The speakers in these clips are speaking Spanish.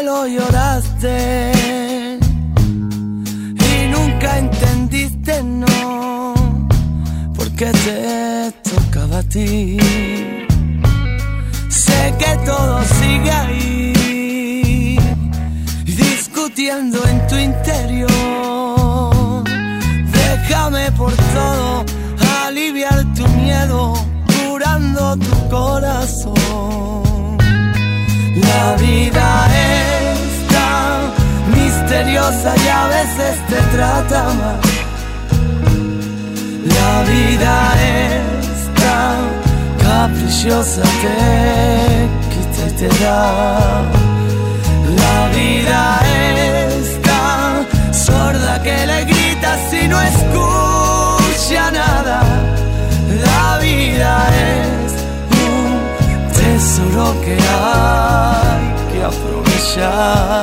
lo lloraste y nunca entendiste no, porque te tocaba a ti. Sé que todo sigue ahí, discutiendo en tu interior. Déjame por todo aliviar tu miedo, curando tu corazón. La vida es misteriosa y a veces te trata mal. La vida es tan caprichosa, te quita y te da. La vida es tan sorda que le gritas y no escucha nada. La vida es tesoro que hay que aprovechar.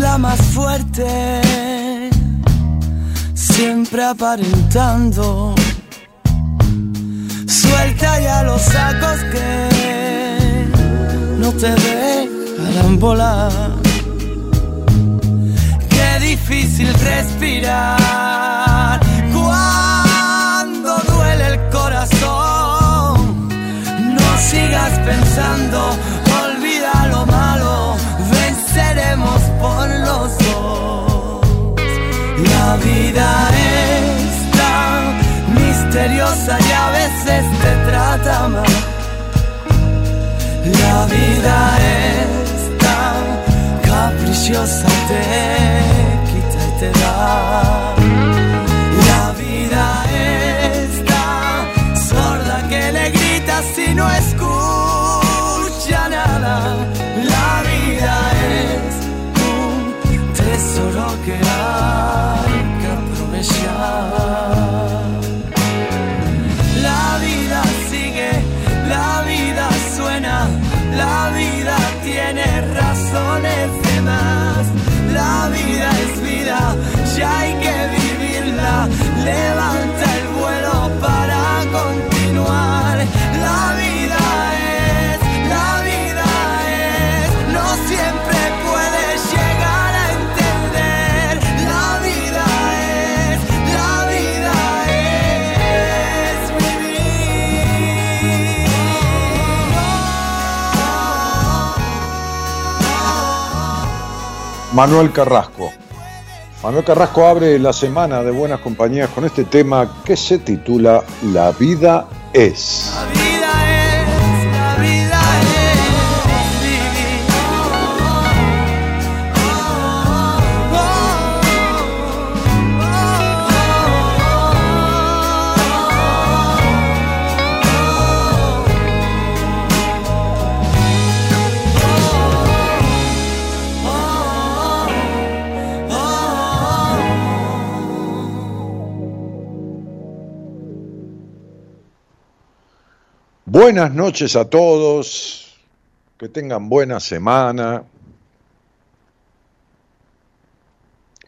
La más fuerte, siempre aparentando Suelta ya los sacos que no te dejarán volar. Qué difícil respirar cuando duele el corazón. No sigas pensando, La vida es tan misteriosa y a veces te trata mal. La vida es tan caprichosa, te quita y te da. La vida es tan sorda que le gritas y no escucha nada. La vida es un tesoro que hay aprovechar. La Manuel Carrasco. Manuel Carrasco abre la semana de Buenas Compañías con este tema que se titula La vida es. Buenas noches a todos, que tengan buena semana.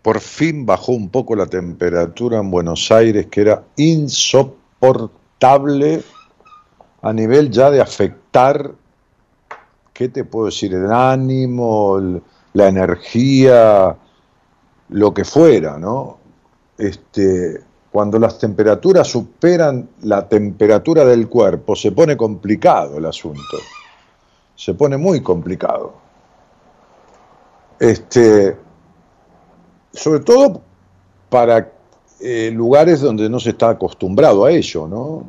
Por fin bajó un poco la temperatura en Buenos Aires, que era insoportable a nivel ya de afectar, ¿qué te puedo decir? El ánimo, la energía, lo que fuera, ¿no? Este, cuando las temperaturas superan la temperatura del cuerpo, se pone complicado el asunto. Se pone muy complicado. Este, sobre todo para eh, lugares donde no se está acostumbrado a ello, ¿no?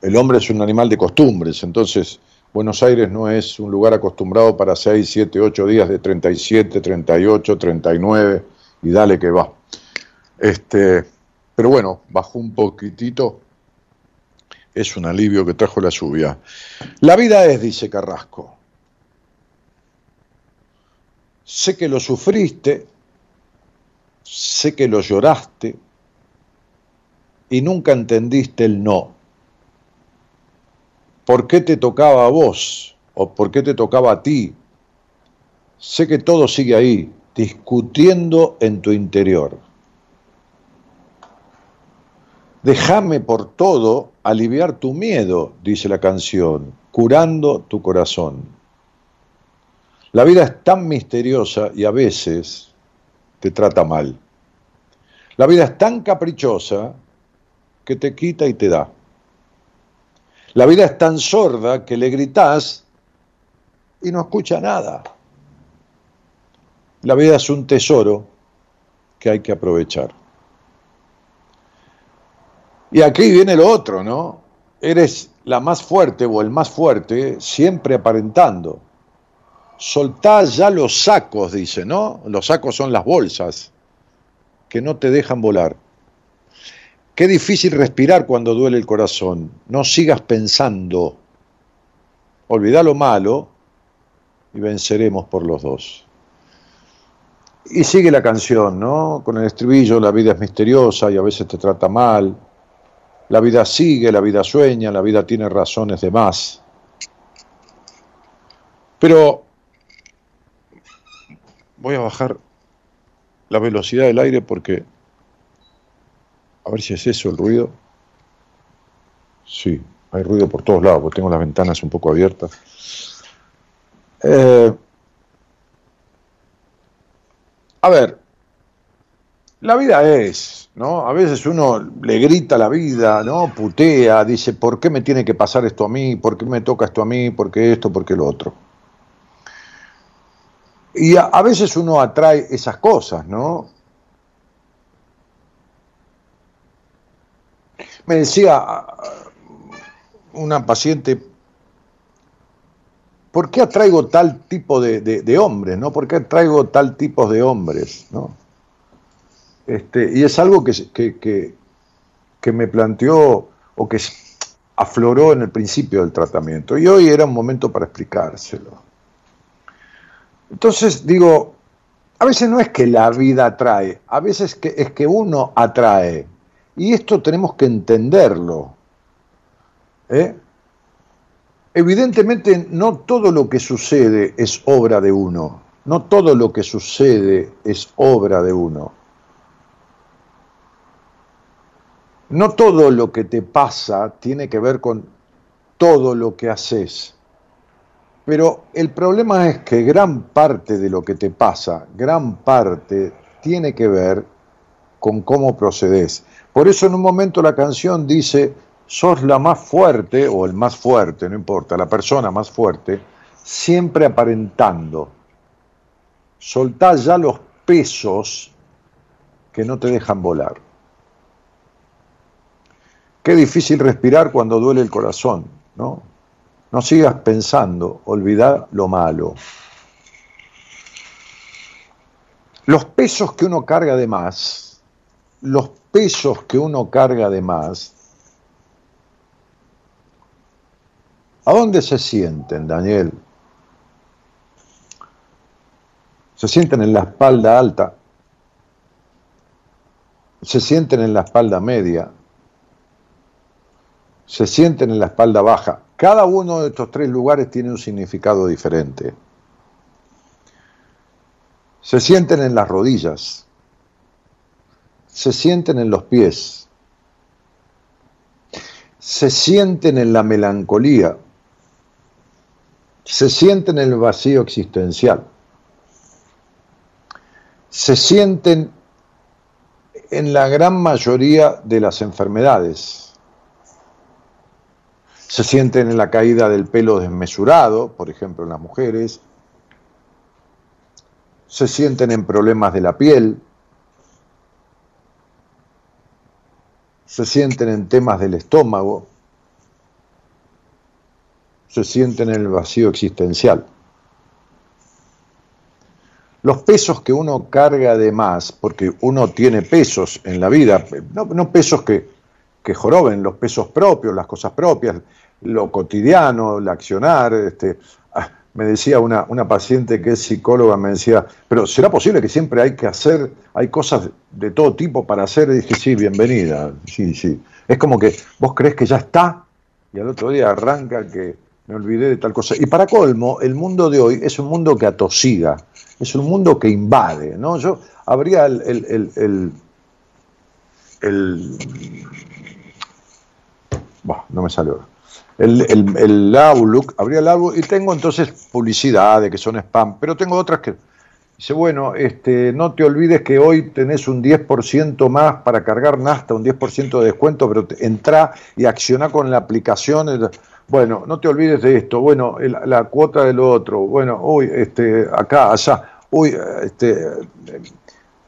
El hombre es un animal de costumbres, entonces Buenos Aires no es un lugar acostumbrado para 6, 7, 8 días de 37, 38, 39 y dale que va. Este, pero bueno, bajó un poquitito. Es un alivio que trajo la lluvia. La vida es, dice Carrasco. Sé que lo sufriste, sé que lo lloraste y nunca entendiste el no. ¿Por qué te tocaba a vos? ¿O por qué te tocaba a ti? Sé que todo sigue ahí, discutiendo en tu interior. Déjame por todo aliviar tu miedo, dice la canción, curando tu corazón. La vida es tan misteriosa y a veces te trata mal. La vida es tan caprichosa que te quita y te da. La vida es tan sorda que le gritas y no escucha nada. La vida es un tesoro que hay que aprovechar. Y aquí viene lo otro, ¿no? Eres la más fuerte o el más fuerte, siempre aparentando. Soltá ya los sacos, dice, ¿no? Los sacos son las bolsas que no te dejan volar. Qué difícil respirar cuando duele el corazón. No sigas pensando. Olvida lo malo y venceremos por los dos. Y sigue la canción, ¿no? Con el estribillo, la vida es misteriosa y a veces te trata mal la vida sigue, la vida sueña, la vida tiene razones de más. Pero voy a bajar la velocidad del aire porque... A ver si es eso el ruido. Sí, hay ruido por todos lados, porque tengo las ventanas un poco abiertas. Eh, a ver, la vida es, ¿no? A veces uno le grita la vida, ¿no? Putea, dice, ¿por qué me tiene que pasar esto a mí? ¿Por qué me toca esto a mí? ¿Por qué esto? ¿Por qué lo otro? Y a, veces uno atrae esas cosas, ¿no? Me decía una paciente, ¿por qué atraigo tal tipo de, de, de hombres, ¿no? ¿Por qué atraigo tal tipo de hombres, ¿no? Este, y es algo que, que, me planteó o que afloró en el principio del tratamiento. Y hoy era un momento para explicárselo. Entonces digo, a veces no es que la vida atrae, a veces que, es que uno atrae. Y esto tenemos que entenderlo. ¿eh? Evidentemente no todo lo que sucede es obra de uno. No todo lo que sucede es obra de uno. No todo lo que te pasa tiene que ver con todo lo que haces. Pero el problema es que gran parte de lo que te pasa, gran parte tiene que ver con cómo procedes. Por eso en un momento la canción dice, sos la más fuerte, o el más fuerte, no importa, la persona más fuerte, siempre aparentando. Soltá ya los pesos que no te dejan volar. Qué difícil respirar cuando duele el corazón, ¿no? No sigas pensando, olvidar lo malo. Los pesos que uno carga de más, los pesos que uno carga de más, ¿a dónde se sienten, Daniel? Se sienten en la espalda alta, se sienten en la espalda media, se sienten en la espalda baja. Cada uno de estos tres lugares tiene un significado diferente. Se sienten en las rodillas, se sienten en los pies. se sienten en la melancolía, se sienten en el vacío existencial, se sienten en la gran mayoría de las enfermedades. Se sienten en la caída del pelo desmesurado, por ejemplo en las mujeres. Se sienten en problemas de la piel. Se sienten en temas del estómago. Se sienten en el vacío existencial los pesos que uno carga de más, porque uno tiene pesos en la vida, no, pesos que, que, joroben, los pesos propios, las cosas propias, lo cotidiano, el accionar. Este, ah, me decía una, una paciente que es psicóloga, me decía, pero ¿será posible que siempre hay que hacer, hay cosas de todo tipo para hacer? Y dije, sí, bienvenida, sí, sí. Es como que vos crees que ya está y al otro día arranca que me olvidé de tal cosa. Y para colmo, el mundo de hoy es un mundo que atosiga es un mundo que invade, ¿no? Yo habría el, el, no me salió. El, el, el, Outlook, habría el Outlook y tengo entonces publicidades que son spam, pero tengo otras que dice, bueno, este, no te olvides que hoy tenés un 10% más para cargar Nasta, un 10% de descuento, pero entra y acciona con la aplicación. Bueno, no te olvides de esto, bueno, la cuota del otro, bueno, uy, este, acá, allá, uy, este,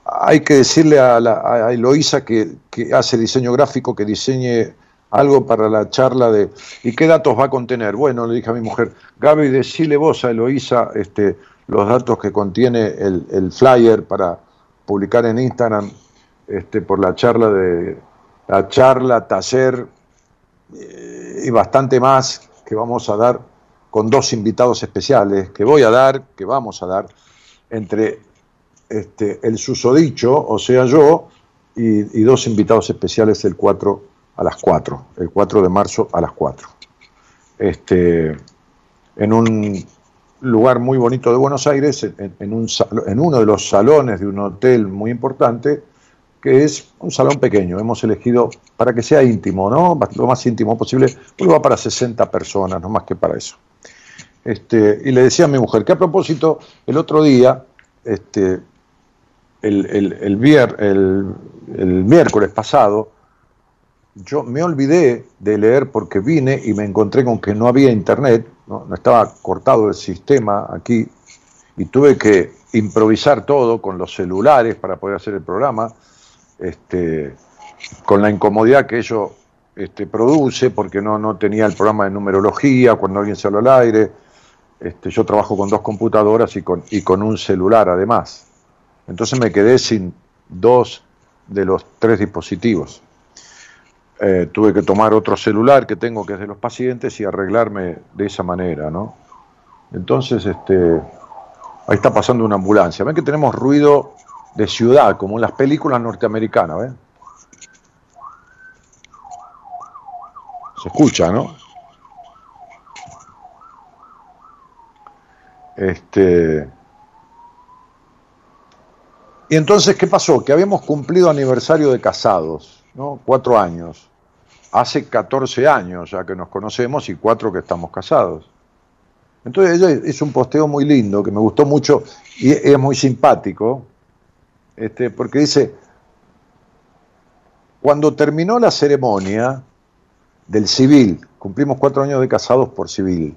hay que decirle a, la, a Eloísa que, hace diseño gráfico, que diseñe algo para la charla de ¿y qué datos va a contener? Bueno, le dije a mi mujer, Gaby, decile vos a Eloísa este, los datos que contiene el, flyer para publicar en Instagram este, por la charla de la charla, taller y bastante más que vamos a dar con dos invitados especiales que voy a dar, que vamos a dar entre este, el susodicho, o sea yo, y, dos invitados especiales el 4 a las 4, el 4 de marzo a las 4. Este, en un lugar muy bonito de Buenos Aires, en, un, en uno de los salones de un hotel muy importante, que es un salón pequeño. Hemos elegido para que sea íntimo, ¿no? Lo más íntimo posible, porque va para 60 personas, no más que para eso. Este, y le decía a mi mujer que a propósito, el otro día, este, el, el, el, el miércoles pasado, yo me olvidé de leer porque vine y me encontré con que no había internet, no, estaba cortado el sistema aquí y tuve que improvisar todo con los celulares para poder hacer el programa, este, con la incomodidad que ello este, produce porque no, no tenía el programa de numerología cuando alguien sale al aire, este, yo trabajo con dos computadoras y con, y con un celular además. Entonces me quedé sin dos de los tres dispositivos. Eh, tuve que tomar otro celular que tengo que es de los pacientes y arreglarme de esa manera, ¿no? Entonces, este, ahí está pasando una ambulancia. Ven que tenemos ruido de ciudad, como en las películas norteamericanas, ¿ven? Se escucha, ¿no? Este, y entonces, ¿qué pasó? Que habíamos cumplido aniversario de casados, ¿no? Cuatro años. Hace 14 años ya que nos conocemos y cuatro que estamos casados. Entonces ella hizo un posteo muy lindo que me gustó mucho y es muy simpático, este, porque dice, cuando terminó la ceremonia del civil, cumplimos cuatro años de casados por civil,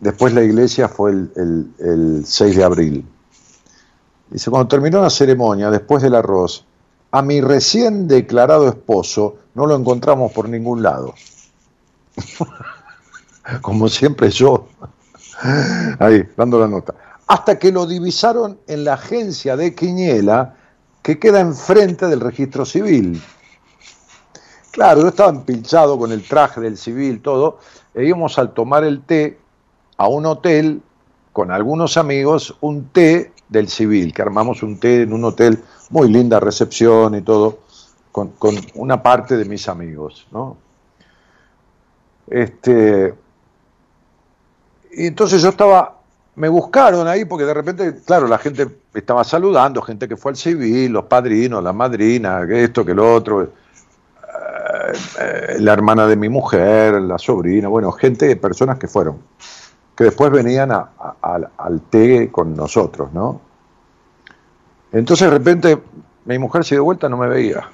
Después la iglesia fue el, 6 de abril. Dice, cuando terminó la ceremonia, después del arroz, a mi recién declarado esposo no lo encontramos por ningún lado. Como siempre yo, ahí, dando la nota. Hasta que lo divisaron en la agencia de Quiñela, que queda enfrente del registro civil. Claro, yo estaba empilchado con el traje del civil, todo, e íbamos al tomar el té a un hotel con algunos amigos un té del civil, que armamos un té en un hotel, muy linda recepción y todo, con, una parte de mis amigos, ¿no? Este, y entonces yo estaba, me buscaron ahí porque de repente, claro, la gente estaba saludando, gente que fue al civil, los padrinos, la madrina, esto, que lo otro. eh, la hermana de mi mujer, la sobrina, bueno, gente, personas que fueron, que después venían al té con nosotros, ¿no? Entonces de repente mi mujer se dio vuelta, no me veía.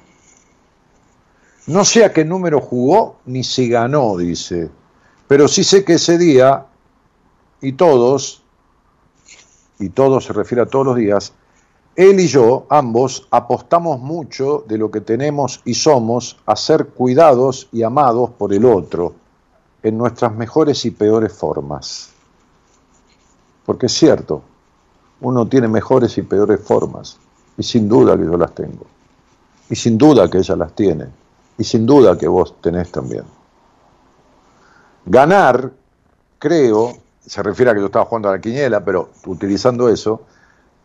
No sé a qué número jugó ni si ganó, dice, pero sí sé que ese día, y todos, y todos se refiere a todos los días, él y yo, ambos, apostamos mucho de lo que tenemos y somos a ser cuidados y amados por el otro en nuestras mejores y peores formas. Porque es cierto, uno tiene mejores y peores formas, y sin duda que yo las tengo, y sin duda que ella las tiene, y sin duda que vos tenés también. Ganar, creo, se refiere a que yo estaba jugando a la quiniela, pero utilizando eso,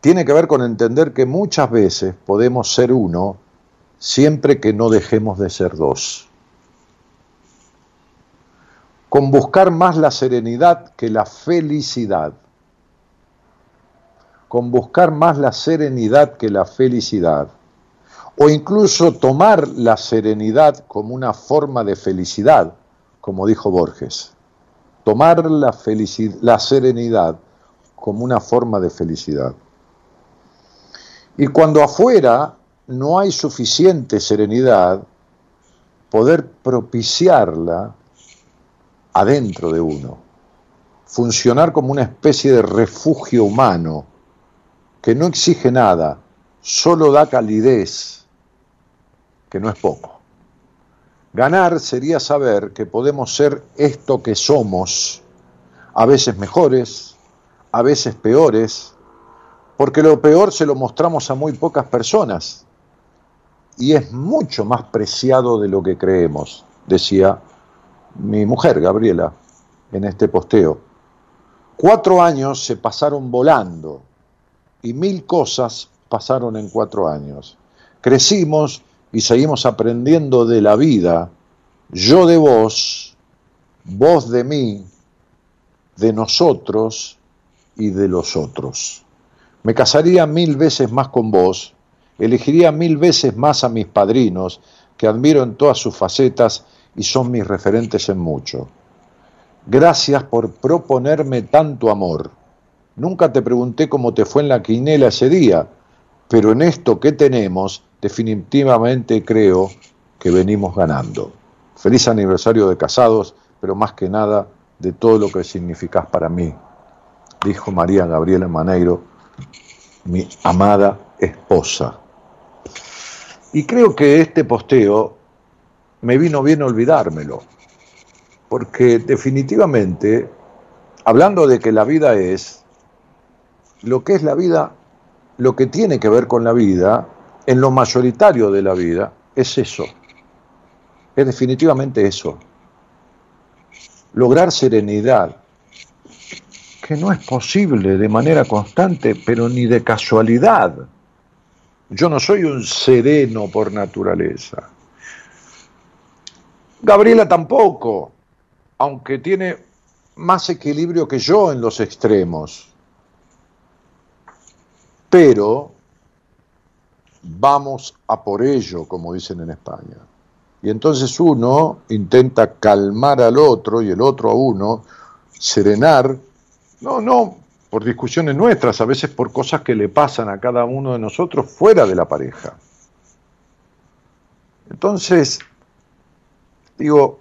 tiene que ver con entender que muchas veces podemos ser uno siempre que no dejemos de ser dos. Con buscar más la serenidad que la felicidad. Con buscar más la serenidad que la felicidad. O incluso tomar la serenidad como una forma de felicidad, como dijo Borges. Tomar la, la serenidad como una forma de felicidad. Y cuando afuera no hay suficiente serenidad, poder propiciarla adentro de uno, funcionar como una especie de refugio humano que no exige nada, solo da calidez, que no es poco. Ganar sería saber que podemos ser esto que somos, a veces mejores, a veces peores, porque lo peor se lo mostramos a muy pocas personas y es mucho más preciado de lo que creemos, decía mi mujer, Gabriela, en este posteo. Cuatro años se pasaron volando y mil cosas pasaron en cuatro años. Crecimos y seguimos aprendiendo de la vida, yo de vos, vos de mí, de nosotros y de los otros. Me casaría mil veces más con vos, elegiría mil veces más a mis padrinos, que admiro en todas sus facetas y son mis referentes en mucho. Gracias por proponerme tanto amor. Nunca te pregunté cómo te fue en la quinela ese día, pero en esto que tenemos, definitivamente creo que venimos ganando. Feliz aniversario de casados, pero más que nada de todo lo que significás para mí, dijo María Gabriela Maneiro mi amada esposa. Y creo que este posteo me vino bien olvidármelo, porque definitivamente, hablando de que la vida es, lo que es la vida, lo que tiene que ver con la vida, en lo mayoritario de la vida, es eso. Es definitivamente eso. Lograr serenidad, que no es posible de manera constante, pero ni de casualidad. Yo no soy un sereno por naturaleza. Gabriela tampoco, aunque tiene más equilibrio que yo en los extremos. Pero vamos a por ello, como dicen en España. Y entonces uno intenta calmar al otro y el otro a uno, serenar no, no, por discusiones nuestras, a veces por cosas que le pasan a cada uno de nosotros fuera de la pareja. Entonces, digo,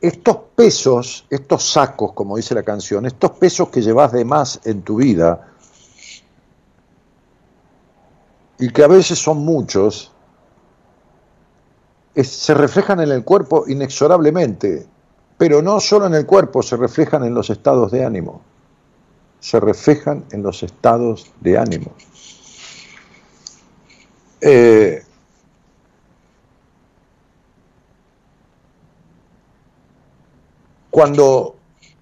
estos pesos, estos sacos, como dice la canción, estos pesos que llevas de más en tu vida, y que a veces son muchos, se reflejan en el cuerpo inexorablemente pero no solo en el cuerpo, se reflejan en los estados de ánimo. Se reflejan en los estados de ánimo. Eh, cuando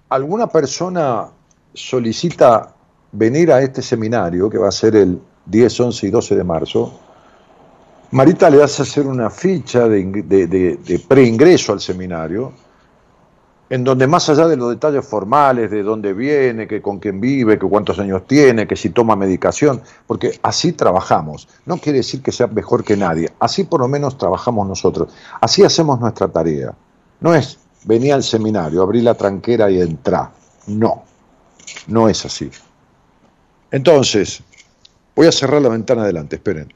alguna persona solicita venir a este seminario, que va a ser el 10, 11 y 12 de marzo, Marita le hace hacer una ficha de, de preingreso al seminario, en donde más allá de los detalles formales, de dónde viene, que con quién vive, que cuántos años tiene, que si toma medicación, porque así trabajamos. No quiere decir que sea mejor que nadie, así por lo menos trabajamos nosotros, así hacemos nuestra tarea. No es venir al seminario, abrir la tranquera y entrar. No, no es así. Entonces, voy a cerrar la ventana adelante, esperen.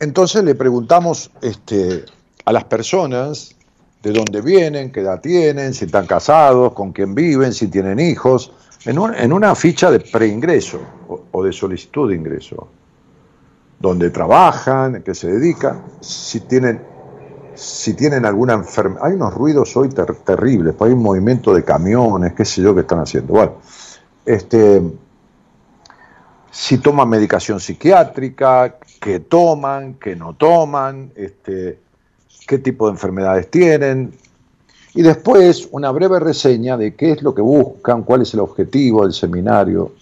Entonces le preguntamos este, a las personas de dónde vienen, qué edad tienen, si están casados, con quién viven, si tienen hijos, en, una ficha de preingreso o, o de solicitud de ingreso, donde trabajan, qué se dedican, si tienen, si tienen alguna enfermedad. Hay unos ruidos hoy terribles, hay un movimiento de camiones, qué sé yo, que están haciendo. Bueno, este, si toman medicación psiquiátrica, qué toman, qué no toman, este, qué tipo de enfermedades tienen. Y después una breve reseña de qué es lo que buscan, cuál es el objetivo del seminario.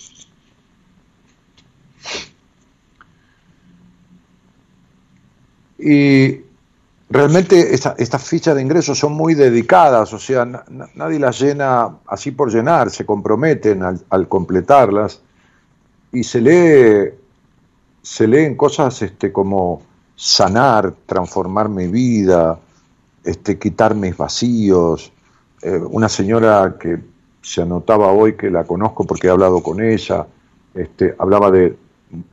Y realmente estas fichas de ingresos son muy dedicadas, o sea, nadie las llena así por llenar, se comprometen al completarlas y se lee, se leen cosas este, como sanar, transformar mi vida, este, quitar mis vacíos. Eh, una señora que se anotaba hoy, que la conozco porque he hablado con ella, este, hablaba de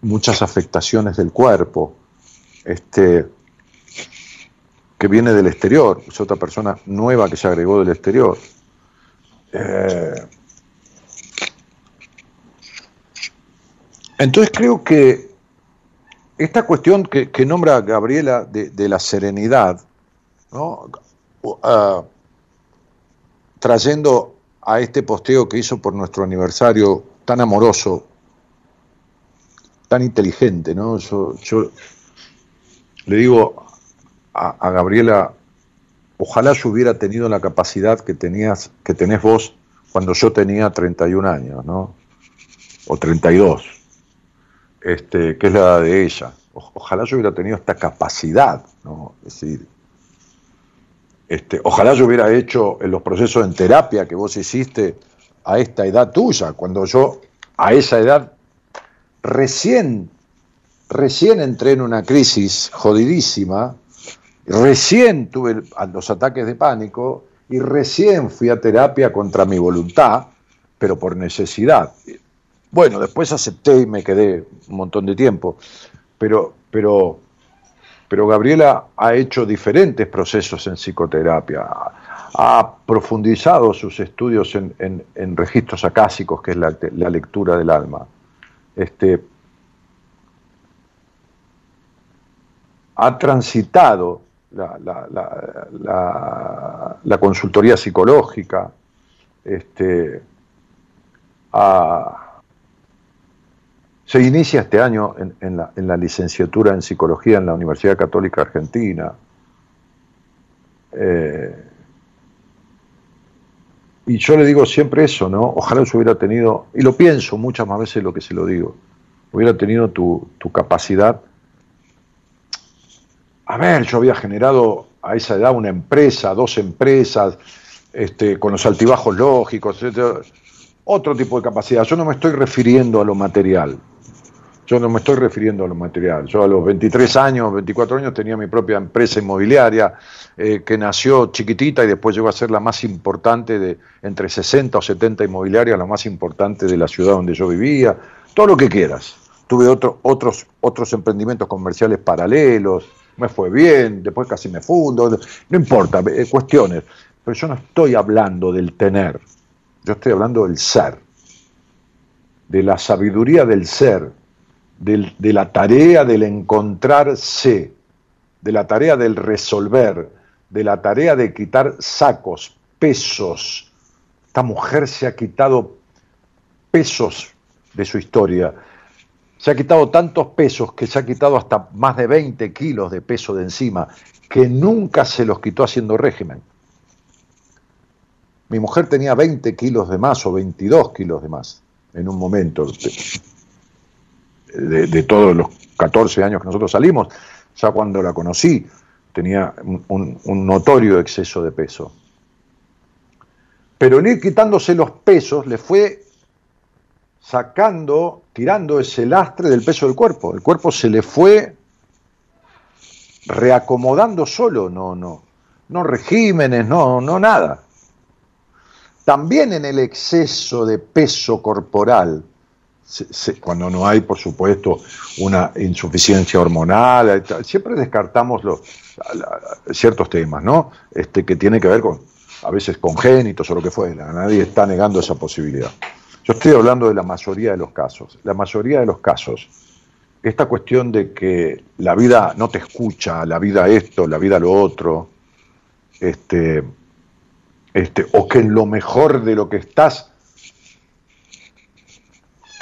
muchas afectaciones del cuerpo, este, que viene del exterior, es otra persona nueva que se agregó del exterior. Eh, Entonces creo que esta cuestión que, nombra Gabriela de, la serenidad, ah, trayendo a este posteo que hizo por nuestro aniversario tan amoroso, tan inteligente, ¿no? Yo, le digo a, a, Gabriela, ojalá yo hubiera tenido la capacidad que tenías, que tenés vos cuando yo tenía 31 años, ¿no? O 32 este, que es la de ella. ojalá yo hubiera tenido esta capacidad, ¿no? Es decir, este, ojalá yo hubiera hecho en los procesos en terapia que vos hiciste a esta edad tuya, cuando yo a esa edad recién, recién entré en una crisis jodidísima, recién tuve los ataques de pánico y recién fui a terapia contra mi voluntad, pero por necesidad. Bueno, después acepté y me quedé un montón de tiempo, pero, pero, pero Gabriela ha hecho diferentes procesos en psicoterapia, ha profundizado sus estudios en, registros acásicos, que es la, lectura del alma. Este, ha transitado la, la, consultoría psicológica, este, ha, se inicia este año en, la, licenciatura en psicología en la Universidad Católica Argentina. Eh, y yo le digo siempre eso, ¿no? Ojalá yo hubiera tenido, y lo pienso muchas más veces lo que se lo digo, hubiera tenido tu, capacidad. A ver, yo había generado a esa edad una empresa, dos empresas, este, con los altibajos lógicos, etc. otro tipo de capacidad. Yo no me estoy refiriendo a lo material, yo no me estoy refiriendo a lo material. Yo a los 23 años, 24 años tenía mi propia empresa inmobiliaria eh, que nació chiquitita y después llegó a ser la más importante de entre 60 o 70 inmobiliarias, la más importante de la ciudad donde yo vivía. Todo lo que quieras. Tuve otros otros emprendimientos comerciales paralelos, me fue bien, después casi me fundo, no importa, eh, cuestiones. Pero yo no estoy hablando del tener, yo estoy hablando del ser, de la sabiduría del ser, de la tarea del encontrarse, de la tarea del resolver, de la tarea de quitar sacos, pesos. Esta mujer se ha quitado pesos de su historia. Se ha quitado tantos pesos que se ha quitado hasta más de 20 kilos de peso de encima, que nunca se los quitó haciendo régimen. Mi mujer tenía 20 kilos de más o 22 kilos de más en un momento de, todos los 14 años que nosotros salimos. Ya cuando la conocí tenía un, un notorio exceso de peso. Pero en ir quitándose los pesos le fue sacando, tirando ese lastre del peso del cuerpo. El cuerpo se le fue reacomodando solo, no, no, no regímenes, no, no nada. También en el exceso de peso corporal, cuando no hay, por supuesto, una insuficiencia hormonal, siempre descartamos los, ciertos temas, ¿no? Este, que tiene que ver con, a veces congénitos o lo que fuera, nadie está negando esa posibilidad. Yo estoy hablando de la mayoría de los casos. La mayoría de los casos, esta cuestión de que la vida no te escucha, la vida esto, la vida lo otro, este, este, o que en lo mejor de lo que estás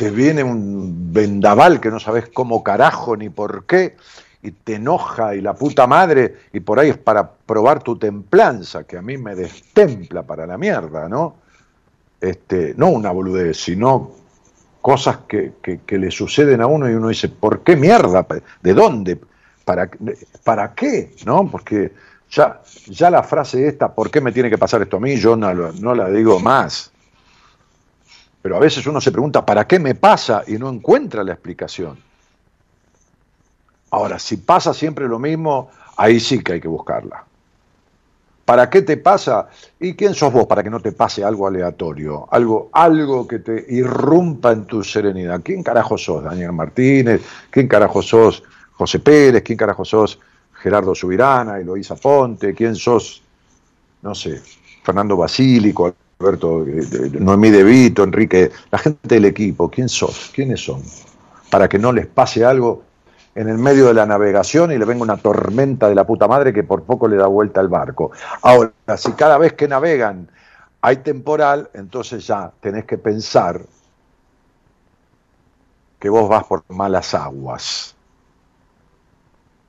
te viene un vendaval que no sabes cómo carajo ni por qué, y te enoja y la puta madre, y por ahí es para probar tu templanza, que a mí me destempla para la mierda, ¿no? este, no una boludez, sino cosas que, le suceden a uno y uno dice, ¿por qué mierda? ¿De dónde? ¿Para, para qué? ¿No? Porque ya, ya la frase esta, ¿por qué me tiene que pasar esto a mí? Yo no, no la digo más. Pero a veces uno se pregunta, ¿para qué me pasa? Y no encuentra la explicación. Ahora, si pasa siempre lo mismo, ahí sí que hay que buscarla. ¿Para qué te pasa? ¿Y quién sos vos para que no te pase algo aleatorio? Algo, algo que te irrumpa en tu serenidad. ¿Quién carajo sos? Daniel Martínez. ¿Quién carajo sos? José Pérez. ¿Quién carajo sos? Gerardo Subirana, Eloísa Ponte. ¿Quién sos? No sé. Fernando Basílico, Alberto, eh, Noemí De Vito, Enrique, la gente del equipo. ¿Quién sos? ¿Quiénes son? Para que no les pase algo en el medio de la navegación y le venga una tormenta de la puta madre que por poco le da vuelta al barco. Ahora, si cada vez que navegan hay temporal, entonces ya tenés que pensar que vos vas por malas aguas.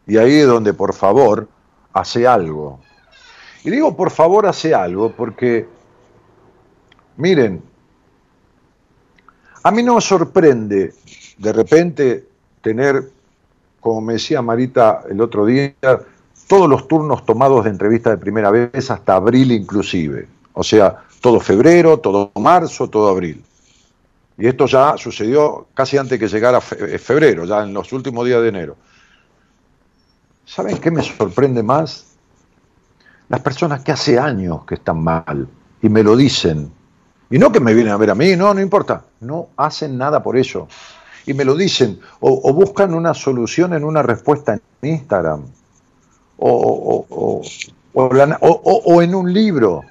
Y ahí es donde, por favor, hace algo. Y digo, por favor, hace algo, porque, miren, a mí no me sorprende de repente tener como me decía Marita el otro día, todos los turnos tomados de entrevista de primera vez hasta abril inclusive. O sea, todo febrero, todo marzo, todo abril. Y esto ya sucedió casi antes que llegara eh, febrero, ya en los últimos días de enero. ¿Saben qué me sorprende más? Las personas que hace años que están mal y me lo dicen. Y no que me vienen a ver a mí, no, no importa. No hacen nada por eso y me lo dicen, o, buscan una solución en una respuesta en Instagram, o, o, en un libro.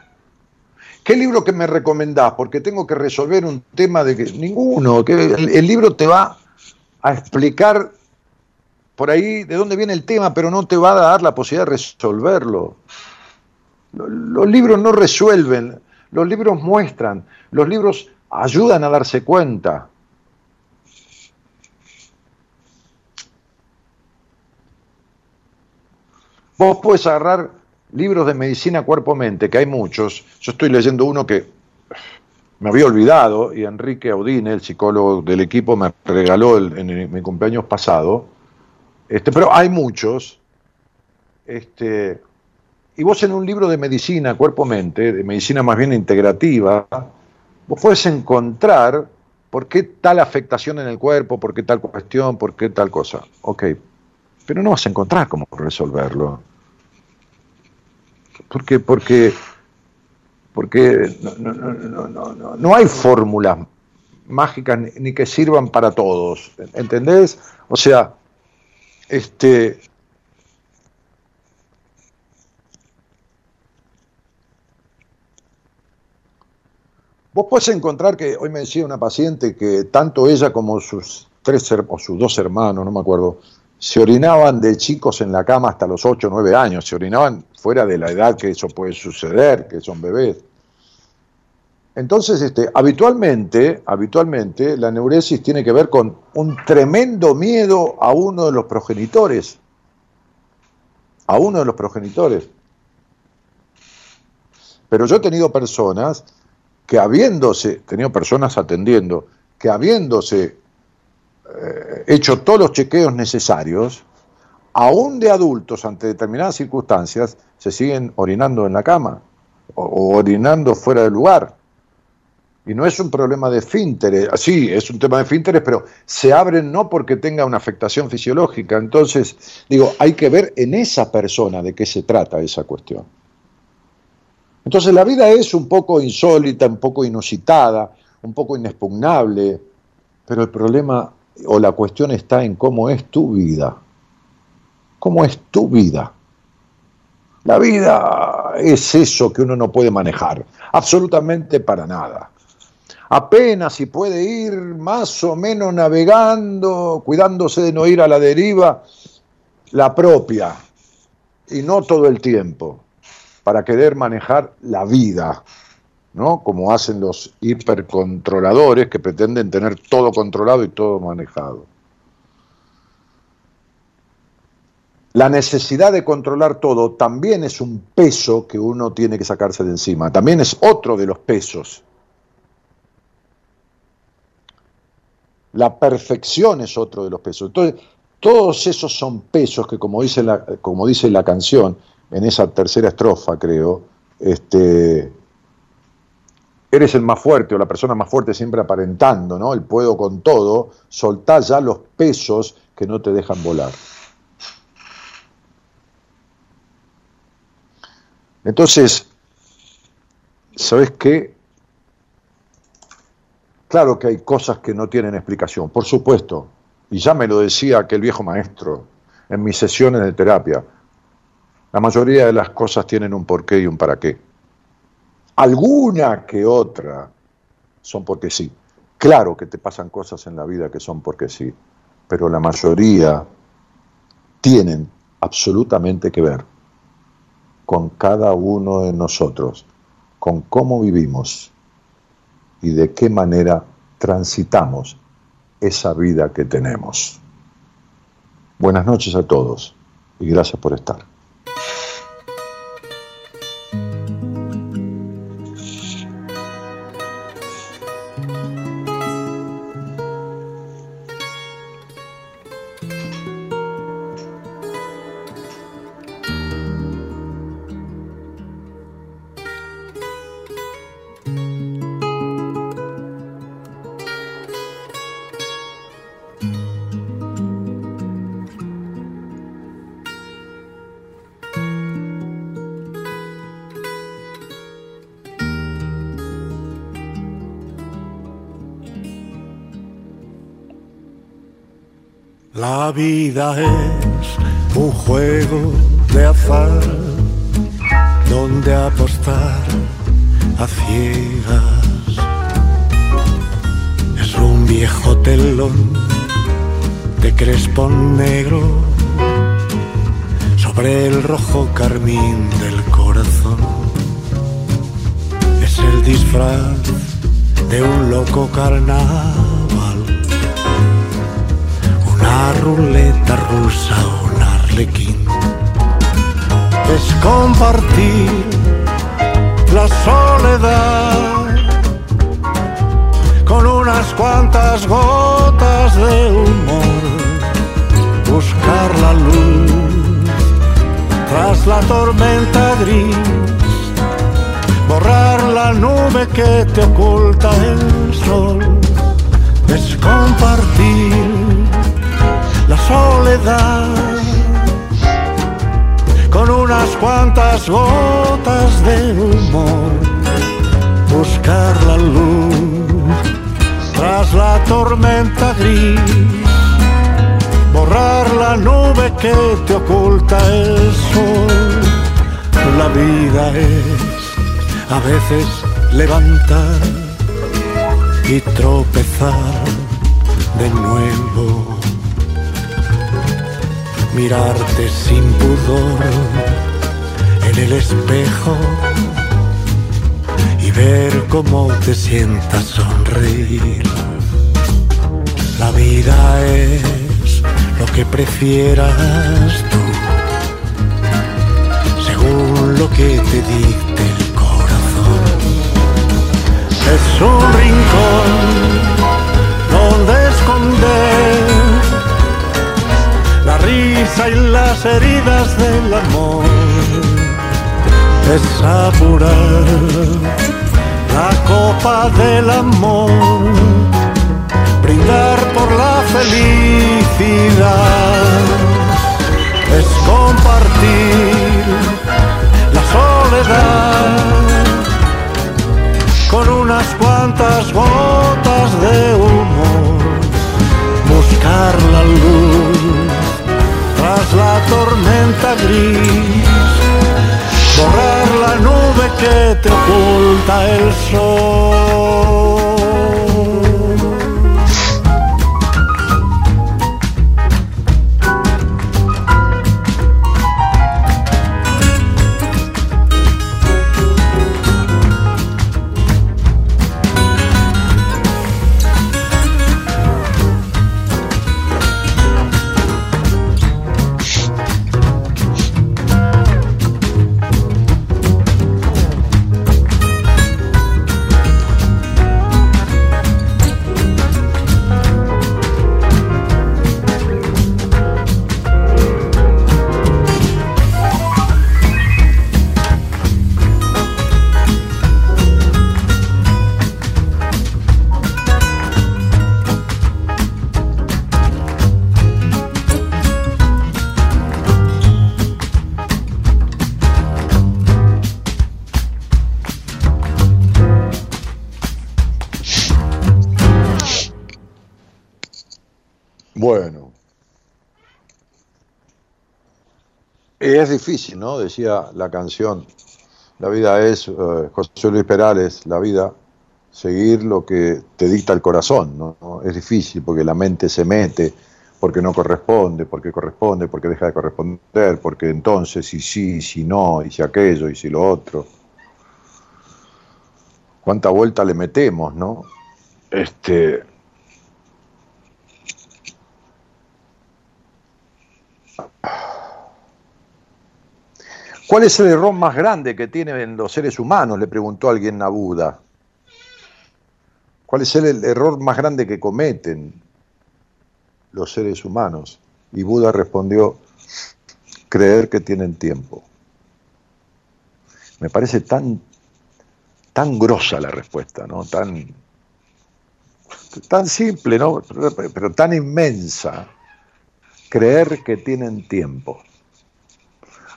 ¿Qué libro que me recomendás? Porque tengo que resolver un tema de que ninguno, que el, libro te va a explicar por ahí de dónde viene el tema, pero no te va a dar la posibilidad de resolverlo. Los libros no resuelven, los libros muestran, los libros ayudan a darse cuenta. Vos podés agarrar libros de medicina cuerpo-mente, que hay muchos. Yo estoy leyendo uno que me había olvidado y Enrique Audine, el psicólogo del equipo, me regaló en, mi cumpleaños pasado. Este, pero hay muchos. Este, y vos en un libro de medicina cuerpo-mente, de medicina más bien integrativa, vos podés encontrar por qué tal afectación en el cuerpo, por qué tal cuestión, por qué tal cosa. Ok, pero no vas a encontrar cómo resolverlo. Porque, porque, porque no, no, no, no hay fórmulas mágicas ni, que sirvan para todos. ¿Entendés? O sea, este. Vos podés encontrar que, hoy me decía una paciente que tanto ella como sus tres o sus dos hermanos, no me acuerdo, se orinaban de chicos en la cama hasta los 8 o 9 años, se orinaban fuera de la edad que eso puede suceder, que son bebés. Entonces, este, habitualmente, habitualmente, la neuresis tiene que ver con un tremendo miedo a uno de los progenitores. A uno de los progenitores. Pero yo he tenido personas que habiéndose, tenido personas atendiendo, que habiéndose eh, hecho todos los chequeos necesarios, aún de adultos ante determinadas circunstancias, se siguen orinando en la cama o, orinando fuera del lugar. Y no es un problema de fínteres, sí, es un tema de fínteres, pero se abren no porque tenga una afectación fisiológica. Entonces, digo, hay que ver en esa persona de qué se trata esa cuestión. Entonces, la vida es un poco insólita, un poco inusitada, un poco inexpugnable, pero el problema o la cuestión está en cómo es tu vida. ¿Cómo es tu vida? La vida es eso que uno no puede manejar, absolutamente para nada. Apenas si puede ir más o menos navegando, cuidándose de no ir a la deriva, la propia, y no todo el tiempo, para querer manejar la vida, ¿no? Como hacen los hipercontroladores que pretenden tener todo controlado y todo manejado. La necesidad de controlar todo también es un peso que uno tiene que sacarse de encima, también es otro de los pesos. La perfección es otro de los pesos. Entonces, todos esos son pesos que, como dice la, como dice la canción, en esa tercera estrofa, creo, este, eres el más fuerte o la persona más fuerte siempre aparentando, ¿no? El puedo con todo, soltá ya los pesos que no te dejan volar. Entonces, ¿sabes qué? Claro que hay cosas que no tienen explicación, por supuesto, y ya me lo decía aquel viejo maestro en mis sesiones de terapia. La mayoría de las cosas tienen un porqué y un para qué. Alguna que otra son porque sí. Claro que te pasan cosas en la vida que son porque sí, pero la mayoría tienen absolutamente que ver con cada uno de nosotros, con cómo vivimos y de qué manera transitamos esa vida que tenemos. Buenas noches a todos y gracias por estar. Vida es un juego de azar donde apostar a ciegas es un viejo telón de crespón negro sobre el rojo carmín del corazón. Es el disfraz de un loco carnal una ruleta rusa o un arlequín. Es compartir la soledad con unas cuantas gotas de humor. Buscar la luz tras la tormenta gris. Borrar la nube que te oculta el sol. Es compartir la soledad con unas cuantas gotas de humor, buscar la luz tras la tormenta gris, borrar la nube que te oculta el sol. La vida es a veces levantar y tropezar de nuevo mirarte sin pudor en el espejo y ver cómo te sientas sonreír. La vida es lo que prefieras tú, según lo que te dicte el corazón. Es un rincón donde esconder risa y las heridas del amor. Es apurar la copa del amor, brindar por la felicidad. Es compartir la soledad con unas cuantas gotas de humor, buscar la luz tras la tormenta gris borrar la nube que te oculta el sol. Difícil, ¿no? Decía la canción. La vida es, eh, José Luis Perales, la vida, seguir lo que te dicta el corazón, ¿no? Es difícil porque la mente se mete, porque no corresponde, porque corresponde, porque deja de corresponder, porque entonces, y sí, si no, y si aquello, y si lo otro. ¿Cuánta vuelta le metemos, no? Este, ¿Cuál es el error más grande que tienen los seres humanos? Le preguntó alguien a Buda. ¿Cuál es el error más grande que cometen los seres humanos? Y Buda respondió, creer que tienen tiempo. Me parece tan, tan grosa la respuesta, ¿no? Tan, tan simple, ¿no? Pero, pero tan inmensa. Creer que tienen tiempo.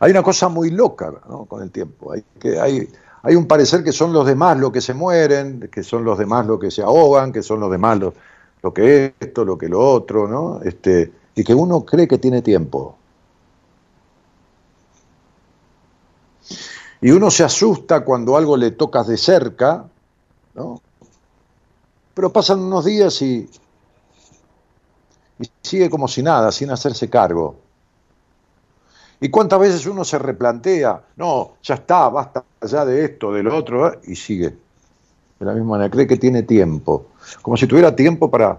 Hay una cosa muy loca ¿no? con el tiempo. Hay, que, hay, hay un parecer que son los demás los que se mueren, que son los demás los que se ahogan, que son los demás lo, lo que esto, lo que lo otro, ¿no? Este, y que uno cree que tiene tiempo. Y uno se asusta cuando algo le tocas de cerca, ¿no? Pero pasan unos días y, y sigue como si nada, sin hacerse cargo. ¿Y cuántas veces uno se replantea? No, ya está, basta ya de esto, de lo otro, ¿eh? y sigue. De la misma manera, cree que tiene tiempo. Como si tuviera tiempo para...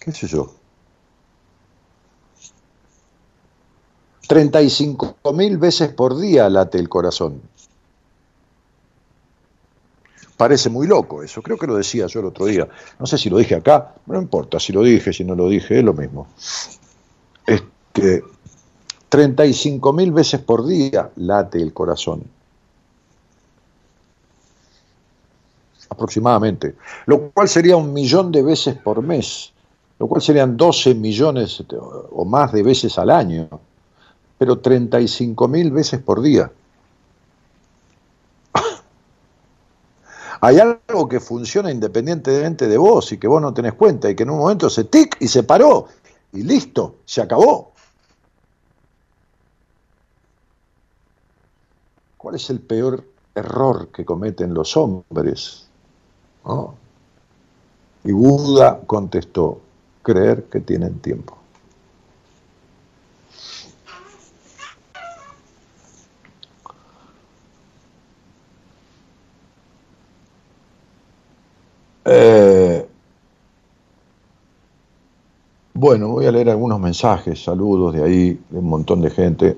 ¿Qué sé yo? 35 mil veces por día late el corazón. Parece muy loco eso, creo que lo decía yo el otro día. No sé si lo dije acá, no importa si lo dije, si no lo dije, es lo mismo. Este, 35 mil veces por día late el corazón. Aproximadamente. Lo cual sería un millón de veces por mes. Lo cual serían 12 millones o más de veces al año. Pero 35 mil veces por día. Hay algo que funciona independientemente de vos y que vos no tenés cuenta y que en un momento se tic y se paró y listo, se acabó. ¿Cuál es el peor error que cometen los hombres? Y Buda contestó, creer que tienen tiempo. Eh, bueno, voy a leer algunos mensajes, saludos de ahí, de un montón de gente,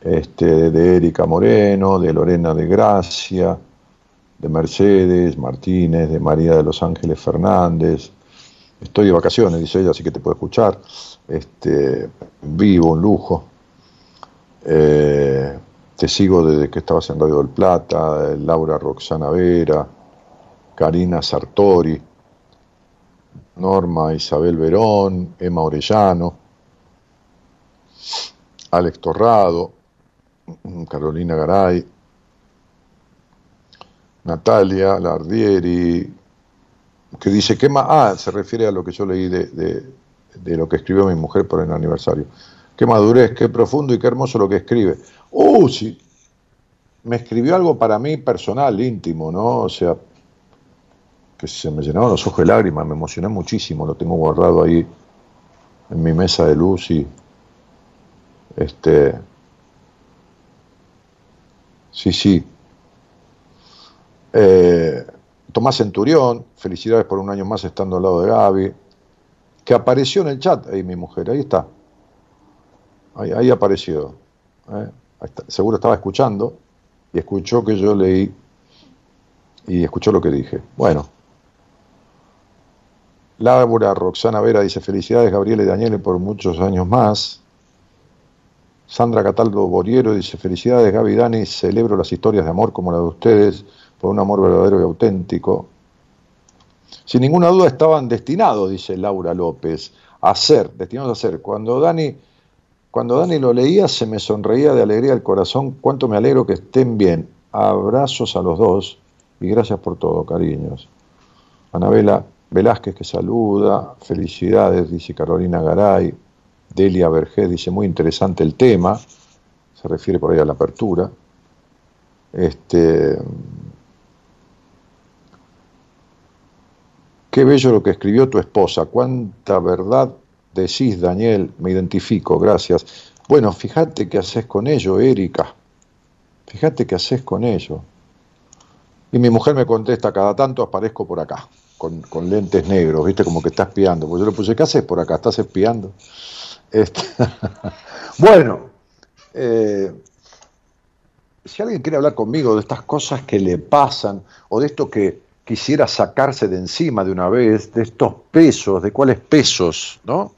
este, de Erika Moreno, de Lorena de Gracia, de Mercedes Martínez, de María de los Ángeles Fernández. Estoy de vacaciones, dice ella, así que te puedo escuchar. Este, vivo, un lujo. Eh, te sigo desde que estabas en Radio del Plata, eh, Laura Roxana Vera, Karina Sartori, Norma Isabel Verón, Emma Orellano, Alex Torrado, Carolina Garay, Natalia Lardieri, que dice, ¿qué más? Ah, se refiere a lo que yo leí de, de, lo que escribió mi mujer por el aniversario. Qué madurez, qué profundo y qué hermoso lo que escribe. ¡Uh, sí! Me escribió algo para mí personal, íntimo, ¿no? O sea, se me llenaron los ojos de lágrimas, me emocioné muchísimo, lo tengo guardado ahí en mi mesa de luz y este sí, sí. Eh, Tomás Centurión, felicidades por un año más estando al lado de Gaby, que apareció en el chat, ahí mi mujer, ahí está. Ahí, apareció. ¿eh? Seguro estaba escuchando y escuchó que yo leí y escuchó lo que dije. Bueno, Laura Roxana Vera dice felicidades Gabriel y Daniel por muchos años más. Sandra Cataldo Boriero dice felicidades Gaby Dani, celebro las historias de amor como la de ustedes, por un amor verdadero y auténtico. Sin ninguna duda estaban destinados, dice Laura López, a ser, destinados a ser. Cuando Dani, cuando Dani lo leía se me sonreía de alegría el corazón, cuánto me alegro que estén bien. Abrazos a los dos y gracias por todo, cariños. Anabela Velázquez que saluda, felicidades, dice Carolina Garay, Delia Vergés dice muy interesante el tema, se refiere por ahí a la apertura. Este, qué bello lo que escribió tu esposa, cuánta verdad decís, Daniel, me identifico, gracias. Bueno, fíjate qué haces con ello, Erika, fíjate qué haces con ello. Y mi mujer me contesta, cada tanto aparezco por acá con, lentes negros, ¿viste? Como que está espiando. Pues yo le puse, ¿qué haces por acá? ¿Estás espiando? Este, bueno, eh, si alguien quiere hablar conmigo de estas cosas que le pasan, o de esto que quisiera sacarse de encima de una vez, de estos pesos, de cuáles pesos, ¿no?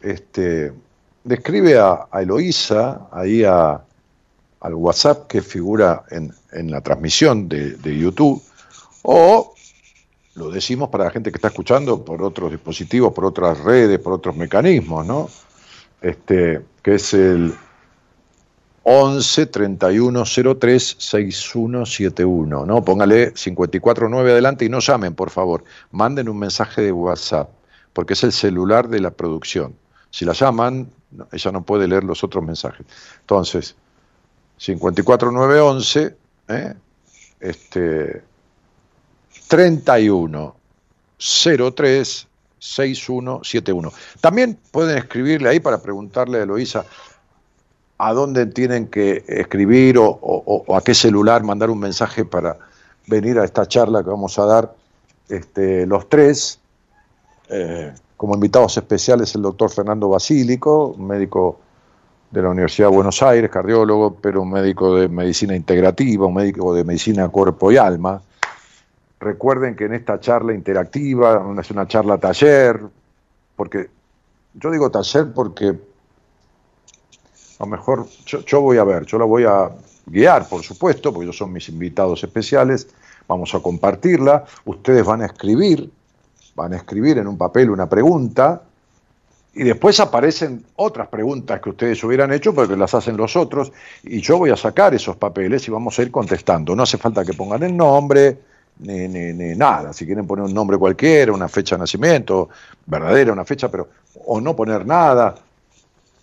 Este, describe a, a Eloísa, ahí a, al WhatsApp que figura en, la transmisión de, de YouTube, o lo decimos para la gente que está escuchando por otros dispositivos, por otras redes, por otros mecanismos, ¿no? Este, que es el 11 31 03 6171, ¿no? Póngale 549 adelante y no llamen, por favor. Manden un mensaje de WhatsApp, porque es el celular de la producción. Si la llaman, ella no puede leer los otros mensajes. Entonces, 54911, ¿eh? este 31 03 6171. También pueden escribirle ahí para preguntarle a Eloísa a dónde tienen que escribir o, a qué celular mandar un mensaje para venir a esta charla que vamos a dar este, los tres. Eh, como invitados especiales el doctor Fernando Basílico, médico de la Universidad de Buenos Aires, cardiólogo, pero un médico de medicina integrativa, un médico de medicina cuerpo y alma, Recuerden que en esta charla interactiva, es una charla taller, porque yo digo taller porque a lo mejor yo, voy a ver, yo la voy a guiar, por supuesto, porque ellos son mis invitados especiales, vamos a compartirla, ustedes van a escribir, van a escribir en un papel una pregunta, y después aparecen otras preguntas que ustedes hubieran hecho porque las hacen los otros, y yo voy a sacar esos papeles y vamos a ir contestando. No hace falta que pongan el nombre, ni, ni, nada. Si quieren poner un nombre cualquiera, una fecha de nacimiento, verdadera, una fecha, pero o no poner nada,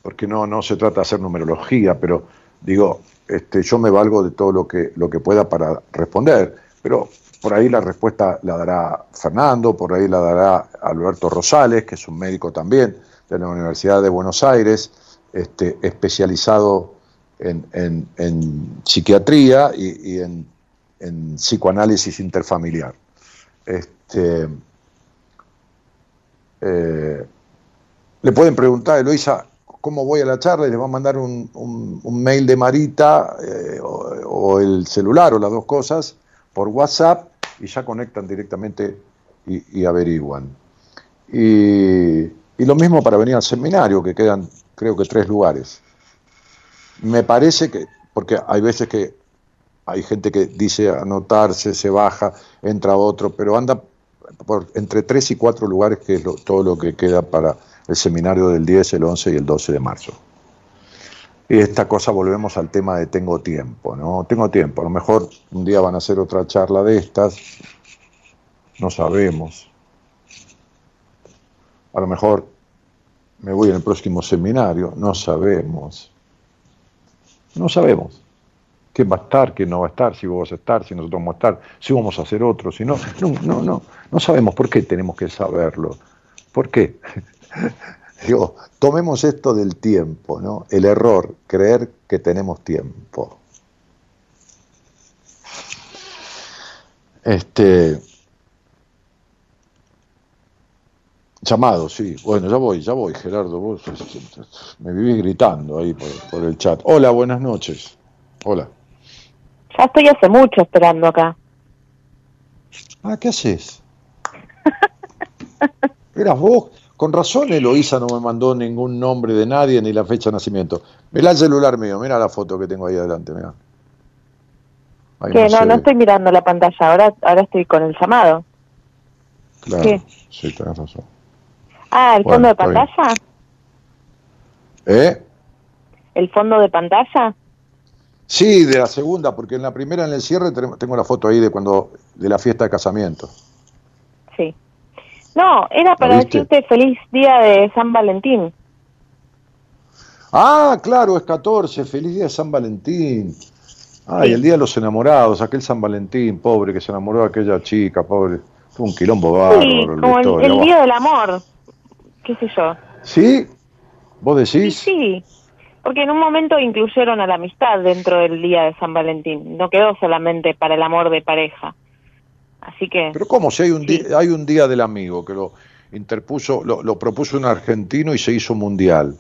porque no, no se trata de hacer numerología, pero digo, este, yo me valgo de todo lo que, lo que pueda para responder, pero por ahí la respuesta la dará Fernando, por ahí la dará Alberto Rosales, que es un médico también de la Universidad de Buenos Aires, este, especializado en, en, psiquiatría y, y en en psicoanálisis interfamiliar. Este, eh, le pueden preguntar, Eloisa, ¿cómo voy a la charla? Y le va a mandar un, mail de Marita eh, o, el celular o las dos cosas por WhatsApp y ya conectan directamente y, averiguan. Y, y, lo mismo para venir al seminario, que quedan creo que tres lugares. me parece que, porque hay veces que hay gente que dice anotarse, se baja, entra otro, pero anda por entre tres y cuatro lugares, que es todo lo que queda para el seminario del 10, el 11 y el 12 de marzo. Y esta cosa volvemos al tema de tengo tiempo, ¿no? Tengo tiempo, a lo mejor un día van a hacer otra charla de estas, no sabemos. A lo mejor me voy en el próximo seminario, no sabemos. No sabemos va a estar, quién no va a estar, si vos vas a estar, si nosotros vamos a estar, si vamos a hacer otro, si no. No, no, no, sabemos por qué tenemos que saberlo. ¿Por qué? Digo, tomemos esto del tiempo, ¿no? El error, creer que tenemos tiempo. Este. Llamado, sí. Bueno, ya voy, ya voy, Gerardo. Vos me vivís gritando ahí por, el chat. Hola, buenas noches. Hola. Ya estoy hace mucho esperando acá. Ah, ¿qué haces? Eras vos. Con razón Eloísa no me mandó ningún nombre de nadie ni la fecha de nacimiento. Mira el celular mío, mira la foto que tengo ahí adelante, mira. que no, no, estoy mirando la pantalla, ahora, ahora estoy con el llamado. Claro, sí, tenés razón. Ah, ¿el fondo de pantalla? ¿Eh? ¿El fondo de pantalla? Sí, de la segunda, porque en la primera, en el cierre, tengo la foto ahí de cuando de la fiesta de casamiento. Sí. No, era para decirte feliz día de San Valentín. Ah, claro, es 14, feliz día de San Valentín. Ay, el día de los enamorados, aquel San Valentín, pobre, que se enamoró de aquella chica, pobre. Fue un quilombo bárbaro. Sí, como el, día del amor, qué sé yo. ¿Sí? ¿Vos decís? Sí, sí, porque en un momento incluyeron a la amistad dentro del día de San Valentín. No quedó solamente para el amor de pareja. Así que. Pero cómo si hay un día, hay un día del amigo que lo interpuso, lo, propuso un argentino y se hizo mundial.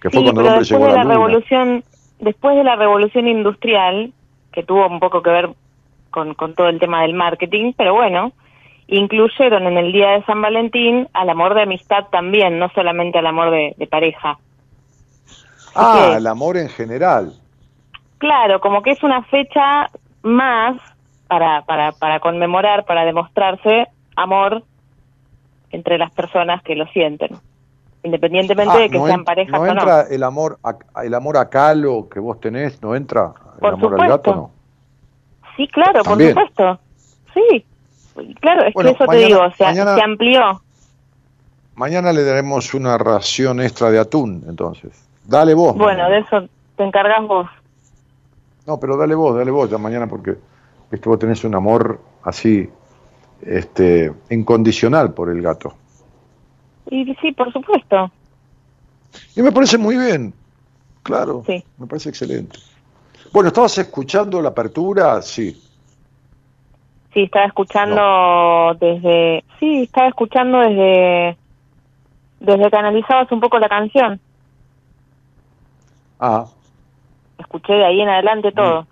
Que fue cuando el hombre llegó a la, revolución, después de la revolución industrial, que tuvo un poco que ver con, con todo el tema del marketing, pero bueno, incluyeron en el día de San Valentín al amor de amistad también, no solamente al amor de, pareja. Ah, al amor en general. Claro, como que es una fecha más para, para, para conmemorar, para demostrarse amor entre las personas que lo sienten, independientemente ah, de que sean parejas ¿no entra el amor a, el amor a calo que vos tenés, no entra el amor al gato, no? Sí, claro, por supuesto. Sí, claro, es que eso te digo, se, se amplió. Mañana le daremos una ración extra de atún, entonces. Dale vos. Bueno, de eso te encargas vos. No, pero dale vos, dale vos ya mañana porque que vos tenés un amor así, este, incondicional por el gato. Y sí, por supuesto. Y me parece muy bien, claro, sí. me parece excelente. Bueno, ¿estabas escuchando la apertura? Sí. Sí, estaba escuchando desde, sí, estaba escuchando desde, desde que analizabas un poco la canción. Ah. Escuché de ahí en adelante todo.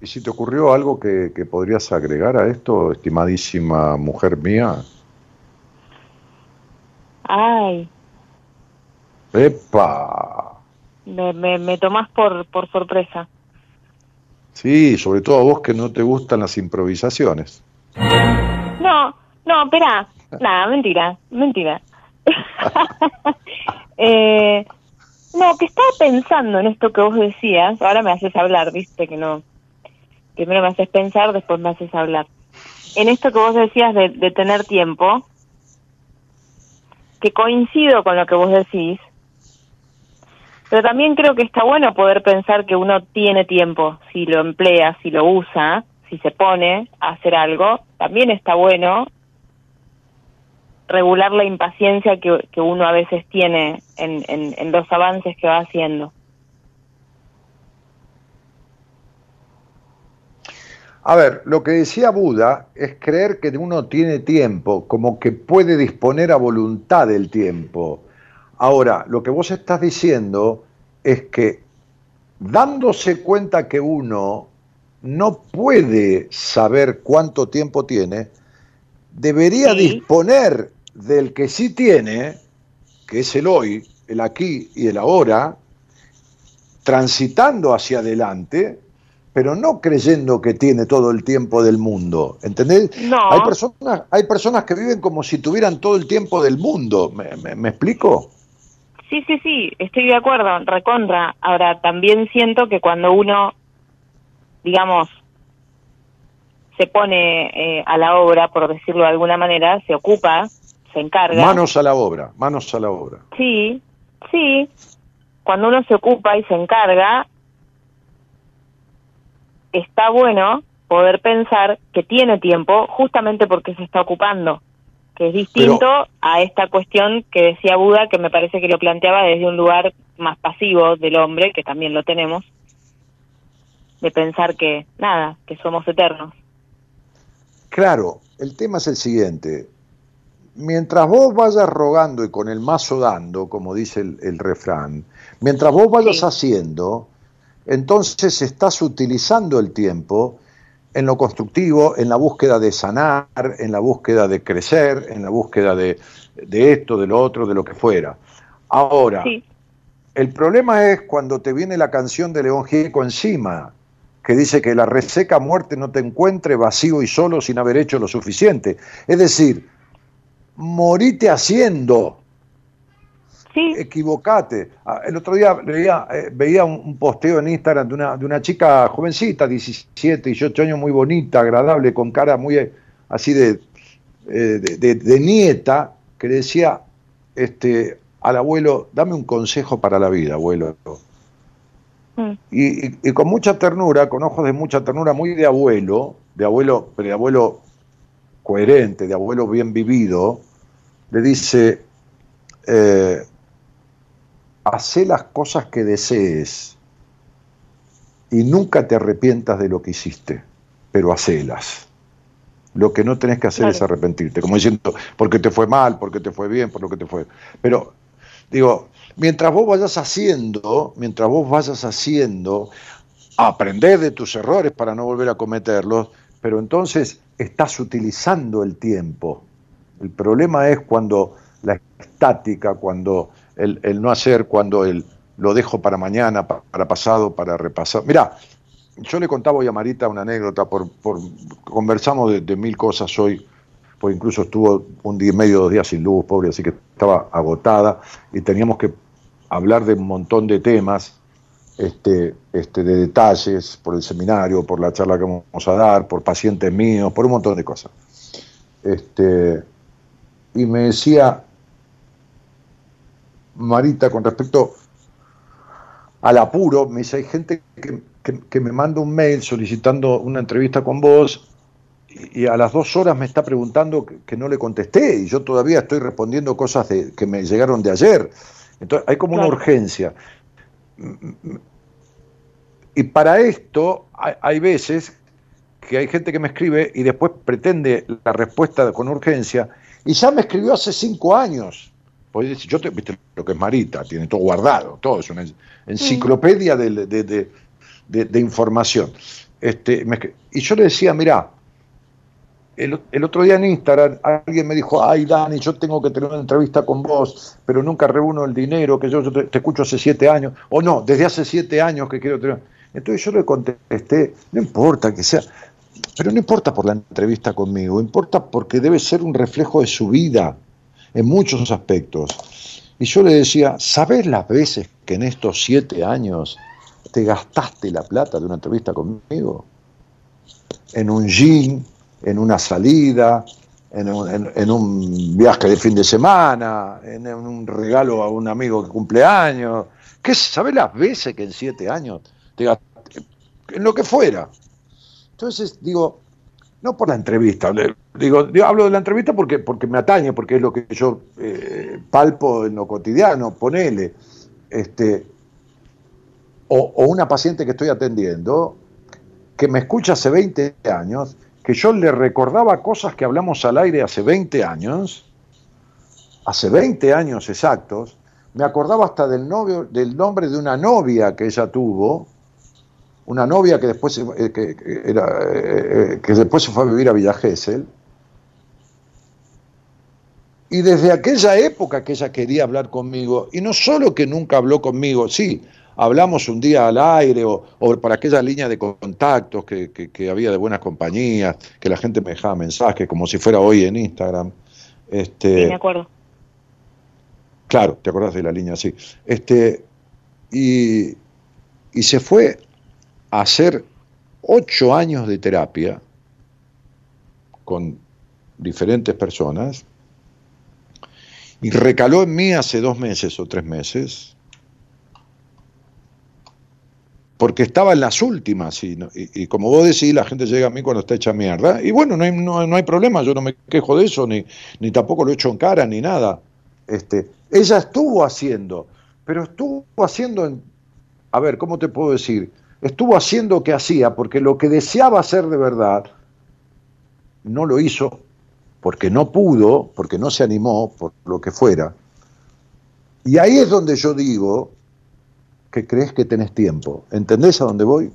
¿Y si te ocurrió algo que, podrías agregar a esto, estimadísima mujer mía? Ay. ¡Epa! Me, me, me tomás por, por sorpresa. Sí, sobre todo a vos que no te gustan las improvisaciones. No, no, espera. Nada, mentira, mentira. eh, no, que estaba pensando en esto que vos decías. Ahora me haces hablar, viste, que no primero me haces pensar, después me haces hablar. En esto que vos decías de, tener tiempo, que coincido con lo que vos decís, pero también creo que está bueno poder pensar que uno tiene tiempo, si lo emplea, si lo usa, si se pone a hacer algo, también está bueno regular la impaciencia que, que uno a veces tiene en, en los avances que va haciendo. A ver, lo que decía Buda es creer que uno tiene tiempo, como que puede disponer a voluntad del tiempo. Ahora, lo que vos estás diciendo es que dándose cuenta que uno no puede saber cuánto tiempo tiene, debería disponer del que sí tiene, que es el hoy, el aquí y el ahora, transitando hacia adelante, pero no creyendo que tiene todo el tiempo del mundo, ¿entendés? No. Hay personas, hay personas que viven como si tuvieran todo el tiempo del mundo, ¿me, me, explico? Sí, sí, sí, estoy de acuerdo, recontra. Ahora, también siento que cuando uno, digamos, se pone eh, a la obra, por decirlo de alguna manera, se ocupa, se encarga. Manos a la obra, manos a la obra. Sí, sí. Cuando uno se ocupa y se encarga, está bueno poder pensar que tiene tiempo justamente porque se está ocupando, que es distinto a esta cuestión que decía Buda, que me parece que lo planteaba desde un lugar más pasivo del hombre, que también lo tenemos, de pensar que nada, que somos eternos. Claro, el tema es el siguiente. Mientras vos vayas rogando y con el mazo dando, como dice el, refrán, mientras vos vayas haciendo, entonces estás utilizando el tiempo en lo constructivo, en la búsqueda de sanar, en la búsqueda de crecer, en la búsqueda de, esto, de lo otro, de lo que fuera. Ahora, el problema es cuando te viene la canción de León Gieco encima, que dice que la reseca muerte no te encuentre vacío y solo sin haber hecho lo suficiente. Es decir, morite haciendo, Equivocate. Ah, el otro día veía, eh, veía un, posteo en Instagram de una, de una chica jovencita, 17, 18 años, muy bonita, agradable, con cara muy eh, así de, eh, de, nieta, que le decía este, al abuelo, dame un consejo para la vida, abuelo. Mm. Y, y, con mucha ternura, con ojos de mucha ternura, muy de abuelo, de abuelo, pero de abuelo coherente, de abuelo bien vivido, le dice, eh, Hacé las cosas que desees y nunca te arrepientas de lo que hiciste, pero hacelas. Lo que no tenés que hacer es arrepentirte, como diciendo, porque te fue mal, porque te fue bien, por lo que te fue. Pero, digo, mientras vos vayas haciendo, mientras vos vayas haciendo, aprender de tus errores para no volver a cometerlos, pero entonces estás utilizando el tiempo. El problema es cuando la estática, cuando el, no hacer cuando el, lo dejo para mañana, para pasado, para repasar. Mirá, yo le contaba hoy a Marita una anécdota, por, por conversamos de, mil cosas hoy, pues incluso estuvo un día y medio, dos días sin luz, pobre, así que estaba agotada y teníamos que hablar de un montón de temas, este, este, de detalles, por el seminario, por la charla que vamos a dar, por pacientes míos, por un montón de cosas. Este, y me decía, Marita, con respecto al apuro, me dice, hay gente que, me manda un mail solicitando una entrevista con vos y, a las dos horas me está preguntando que, no le contesté y yo todavía estoy respondiendo cosas de, que me llegaron de ayer. Entonces hay como una urgencia. Y para esto hay, hay veces que hay gente que me escribe y después pretende la respuesta con urgencia y ya me escribió hace cinco años decir, yo te, viste lo que es Marita, tiene todo guardado, todo, es una enciclopedia de, información. Este, y yo le decía, mira, el, otro día en Instagram alguien me dijo, ay Dani, yo tengo que tener una entrevista con vos, pero nunca reúno el dinero, que yo, te, escucho hace siete años, o no, desde hace siete años que quiero tener... Entonces yo le contesté, no importa que sea, pero no importa por la entrevista conmigo, importa porque debe ser un reflejo de su vida en muchos aspectos. Y yo le decía, ¿sabes las veces que en estos siete años te gastaste la plata de una entrevista conmigo? En un jean, en una salida, en un, viaje de fin de semana, en un regalo a un amigo que cumple años. ¿Qué, ¿Sabes las veces que en siete años te gastaste? En lo que fuera. Entonces digo, no por la entrevista, digo, hablo de la entrevista porque, porque me atañe, porque es lo que yo eh, palpo en lo cotidiano, ponele, este, o, una paciente que estoy atendiendo, que me escucha hace 20 años, que yo le recordaba cosas que hablamos al aire hace 20 años, hace 20 años exactos, me acordaba hasta del, novio, del nombre de una novia que ella tuvo, una novia que después, eh, que, era, eh, que después se fue a vivir a Villa Gesell. Y desde aquella época que ella quería hablar conmigo, y no solo que nunca habló conmigo, sí, hablamos un día al aire o, por aquella línea de contactos que, que, había de buenas compañías, que la gente me dejaba mensajes como si fuera hoy en Instagram. Este, sí, me acuerdo. Claro, te acordás de la línea, sí. Este, y, y se fue a hacer ocho años de terapia con diferentes personas y recaló en mí hace dos meses o tres meses porque estaba en las últimas y, y, como vos decís, la gente llega a mí cuando está hecha mierda y bueno, no hay, no, hay problema, yo no me quejo de eso, ni, ni tampoco lo echo en cara, ni nada. Este, ella estuvo haciendo, pero estuvo haciendo, en, a ver, ¿cómo te puedo decir? Estuvo haciendo que hacía, porque lo que deseaba hacer de verdad, no lo hizo porque no pudo, porque no se animó, por lo que fuera. Y ahí es donde yo digo, que crees que tenés tiempo. ¿Entendés a dónde voy?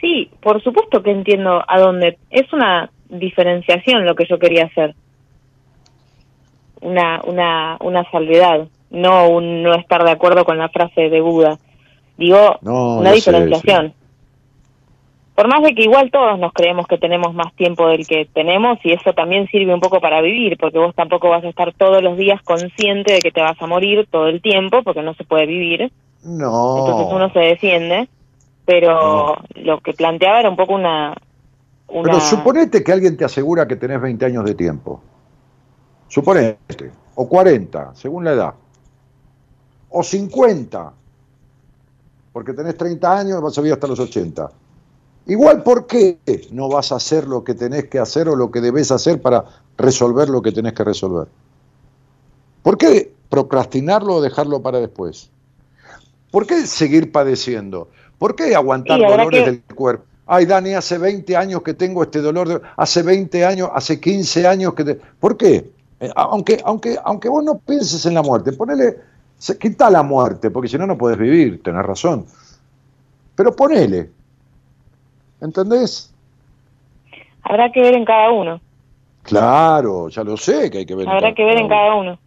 Sí, por supuesto que entiendo a dónde. Es una diferenciación lo que yo quería hacer. Una, una, una salvedad, no un no estar de acuerdo con la frase de Buda. Digo, una diferenciación. Por más de que igual todos nos creemos que tenemos más tiempo del que tenemos y eso también sirve un poco para vivir, porque vos tampoco vas a estar todos los días consciente de que te vas a morir todo el tiempo, porque no se puede vivir. No. Entonces uno se defiende, pero lo que planteaba era un poco una, Pero suponete que alguien te asegura que tenés 20 años de tiempo. Suponete. O 40, según la edad. O 50. Porque tenés 30 años, vas a vivir hasta los 80. Igual, ¿por qué no vas a hacer lo que tenés que hacer o lo que debes hacer para resolver lo que tenés que resolver? ¿Por qué procrastinarlo o dejarlo para después? ¿Por qué seguir padeciendo? ¿Por qué aguantar dolores del cuerpo? Ay, Dani, hace 20 años que tengo este dolor, hace 20 años, hace 15 años que... ¿Por qué? Eh, aunque, aunque, aunque vos no pienses en la muerte, ponele, quita la muerte, porque si no, no puedes vivir, tenés razón. Pero ponele, ¿entendés? Habrá que ver en cada uno. Claro, ya lo sé que hay que ver. Habrá que ver en cada uno.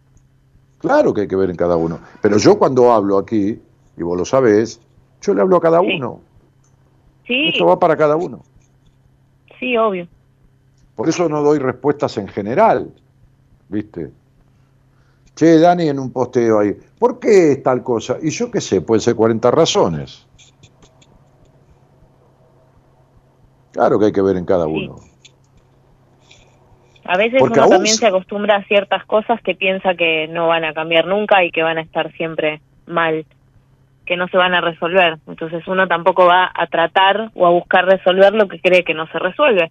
Claro que hay que ver en cada uno. Pero yo cuando hablo aquí, y vos lo sabés, yo le hablo a cada uno. Sí. Esto va para cada uno. Sí, obvio. Por eso no doy respuestas en general, ¿viste? Che, Dani, en un posteo ahí, ¿por qué es tal cosa? Y yo qué sé, puede ser 40 razones. Claro que hay que ver en cada uno. A veces uno también se acostumbra a ciertas cosas que piensa que no van a cambiar nunca y que van a estar siempre mal que no se van a resolver. Entonces uno tampoco va a tratar o a buscar resolver lo que cree que no se resuelve.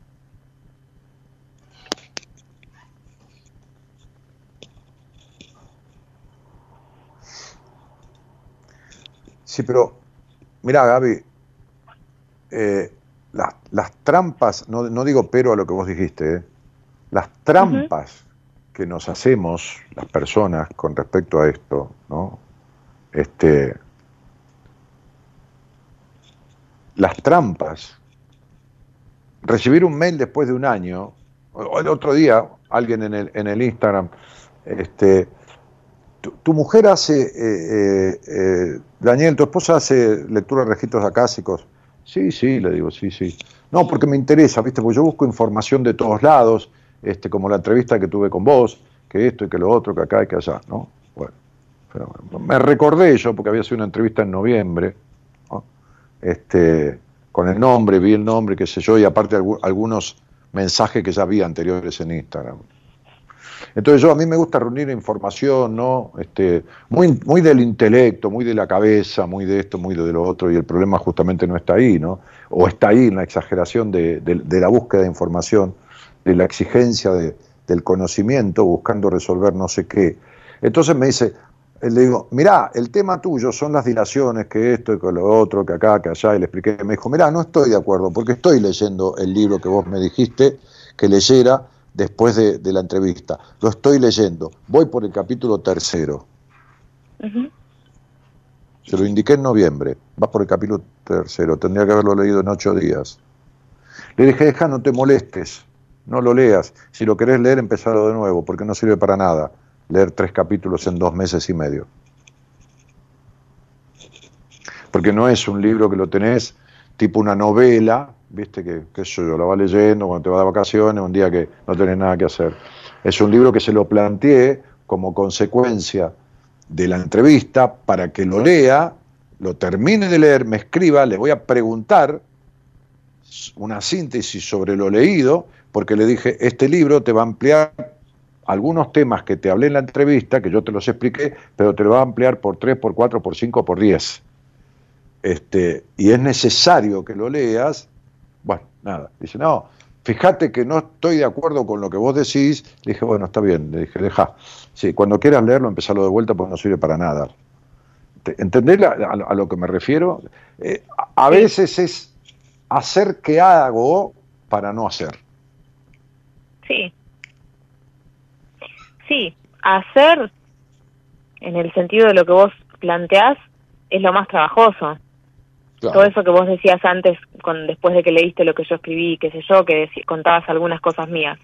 Sí, pero mira, Gaby, eh, las, trampas, no, no, digo pero a lo que vos dijiste, eh, las trampas que nos hacemos las personas con respecto a esto, ¿no? Este, las trampas. Recibir un mail después de un año, el otro día, alguien en el, en el Instagram, este, tu, mujer hace, eh, eh, eh, Daniel, tu esposa hace lectura de registros acásicos. Sí, sí, le digo, sí, sí. No, porque me interesa, ¿viste? Porque yo busco información de todos lados, este, como la entrevista que tuve con vos, que esto y que lo otro, que acá y que allá, ¿no? Bueno, me recordé yo, porque había sido una entrevista en noviembre, este, con el nombre, vi el nombre, qué sé yo, y aparte algunos mensajes que ya había anteriores en Instagram. Entonces yo a mí me gusta reunir información, ¿no? Este, muy, muy del intelecto, muy de la cabeza, muy de esto, muy de lo otro, y el problema justamente no está ahí, ¿no? O está ahí en la exageración de, la búsqueda de información, de la exigencia del conocimiento, buscando resolver no sé qué. Entonces me dice, le digo, mirá, el tema tuyo son las dilaciones, que esto y que lo otro, que acá, que allá, y le expliqué, me dijo, mirá, no estoy de acuerdo, porque estoy leyendo el libro que vos me dijiste que leyera después de, la entrevista. Lo estoy leyendo, voy por el capítulo tercero. Se lo indiqué en noviembre, va por el capítulo tercero, tendría que haberlo leído en ocho días. Le dije, deja, no te molestes, no lo leas, si lo querés leer, empezalo de nuevo, porque no sirve para nada leer tres capítulos en dos meses y medio. porque no es un libro que lo tenés tipo una novela, viste que, que eso yo lo va leyendo cuando te vas de vacaciones, un día que no tenés nada que hacer. Es un libro que se lo planteé como consecuencia de la entrevista para que lo lea, lo termine de leer, me escriba, le voy a preguntar una síntesis sobre lo leído, porque le dije, este libro te va a ampliar algunos temas que te hablé en la entrevista, que yo te los expliqué, pero te lo va a ampliar por 3, por 4, por 5, por 10. Este, y es necesario que lo leas. Bueno, nada. Dice, no, fíjate que no estoy de acuerdo con lo que vos decís. Le dije, bueno, está bien. Le dije, deja. Sí, cuando quieras leerlo, empezalo de vuelta porque no sirve para nada. ¿Entendés a, lo que me refiero? Eh, a veces es hacer que hago para no hacer. Sí. Sí, hacer, en el sentido de lo que vos planteás, es lo más trabajoso. Todo eso que vos decías antes, con, después de que leíste lo que yo escribí, qué sé yo, que contabas algunas cosas mías.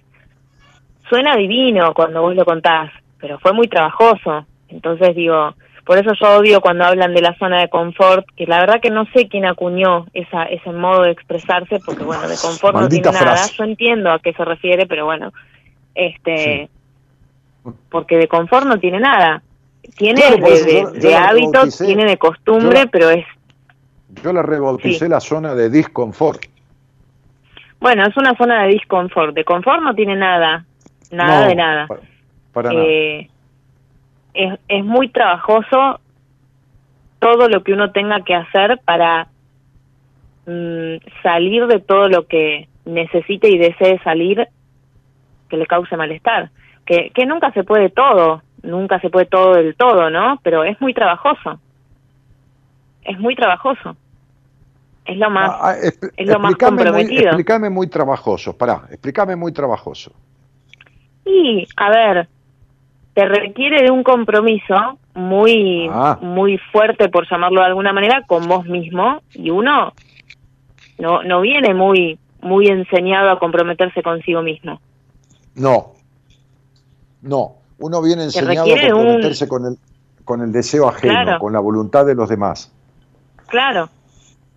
Suena divino cuando vos lo contás, pero fue muy trabajoso. Entonces digo, por eso yo odio cuando hablan de la zona de confort, que la verdad que no sé quién acuñó esa, ese modo de expresarse, porque bueno, de confort no tiene nada. Yo entiendo a qué se refiere, pero bueno, este, porque de confort no tiene nada. Tiene de, hábitos, tiene de costumbre, pero es... Yo la rebauticé la zona de disconfort. Bueno, es una zona de disconfort. De confort no tiene nada, nada de nada. Para, eh, Es, es muy trabajoso todo lo que uno tenga que hacer para mm, salir de todo lo que necesite y desee salir que le cause malestar que, nunca se puede todo, nunca se puede todo del todo, ¿no? Pero es muy trabajoso. Es muy trabajoso. Es lo más, ah, ah, es lo más comprometido. Muy, explícame muy trabajoso, pará, explícame muy trabajoso. Y, a ver, te requiere de un compromiso muy, ah. muy fuerte, por llamarlo de alguna manera, con vos mismo, y uno no, no viene muy, muy enseñado a comprometerse consigo mismo. No, no, uno viene enseñado a comprometerse con, el, con el deseo ajeno, con la voluntad de los demás. Claro.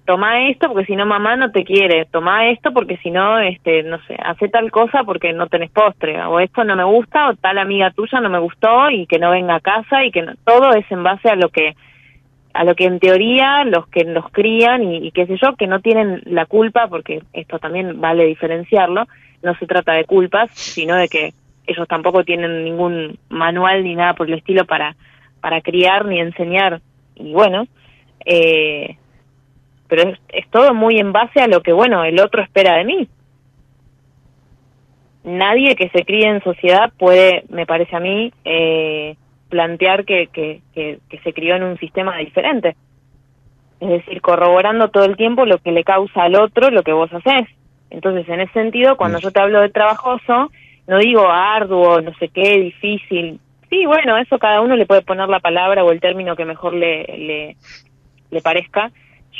Toma esto porque si no mamá no te quiere. Toma esto porque si no, este, no sé, hace tal cosa porque no tenés postre. O esto no me gusta o tal amiga tuya no me gustó y que no venga a casa y que todo es en base a lo que a lo que en teoría los que los crían y, y qué sé yo, que no tienen la culpa, porque esto también vale diferenciarlo, no se trata de culpas, sino de que ellos tampoco tienen ningún manual ni nada por el estilo para, para criar ni enseñar. Y bueno, eh, pero es, todo muy en base a lo que, bueno, el otro espera de mí. Nadie que se críe en sociedad puede, me parece a mí, eh, plantear que, que, que, que se crió en un sistema diferente. Es decir, corroborando todo el tiempo lo que le causa al otro lo que vos haces. Entonces, en ese sentido, cuando yo te hablo de trabajoso, no digo arduo, no sé qué, difícil. Sí, bueno, eso cada uno le puede poner la palabra o el término que mejor le, le, parezca.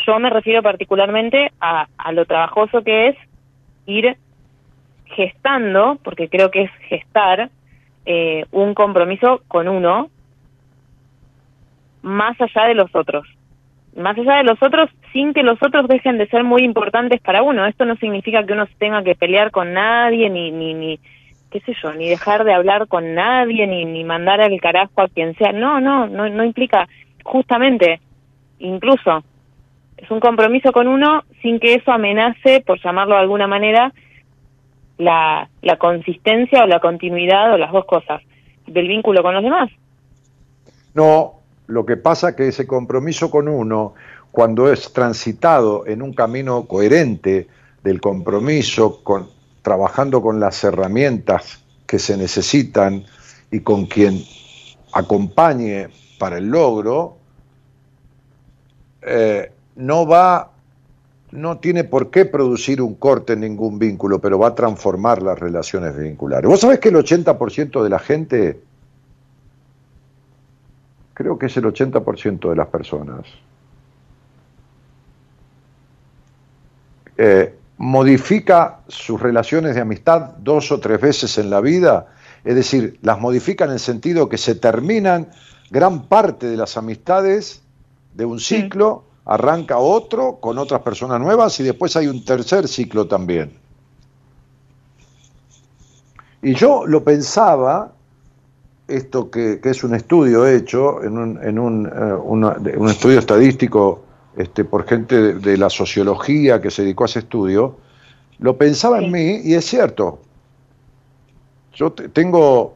Yo me refiero particularmente a, a lo trabajoso que es ir gestando, porque creo que es gestar, eh, un compromiso con uno más allá de los otros. Más allá de los otros, sin que los otros dejen de ser muy importantes para uno. Esto no significa que uno tenga que pelear con nadie, ni, ni, ni, qué sé yo, ni dejar de hablar con nadie, ni, ni mandar al carajo a quien sea. No, no, no, no implica, justamente, incluso, es un compromiso con uno sin que eso amenace, por llamarlo de alguna manera, la, la consistencia o la continuidad o las dos cosas del vínculo con los demás. No, lo que pasa que ese compromiso con uno, cuando es transitado en un camino coherente del compromiso con, trabajando con las herramientas que se necesitan y con quien acompañe para el logro, eh, no va, no tiene por qué producir un corte en ningún vínculo, pero va a transformar las relaciones vinculares. Vos sabés que el 80% de la gente, creo que es el 80% de las personas, eh, modifica sus relaciones de amistad dos o tres veces en la vida, es decir, las modifica en el sentido que se terminan gran parte de las amistades de un ciclo arranca otro con otras personas nuevas y después hay un tercer ciclo también. Y yo lo pensaba, esto que, es un estudio hecho, en un, en un, eh, un estudio estadístico este, por gente de, la sociología que se dedicó a ese estudio, lo pensaba en mí y es cierto. Yo tengo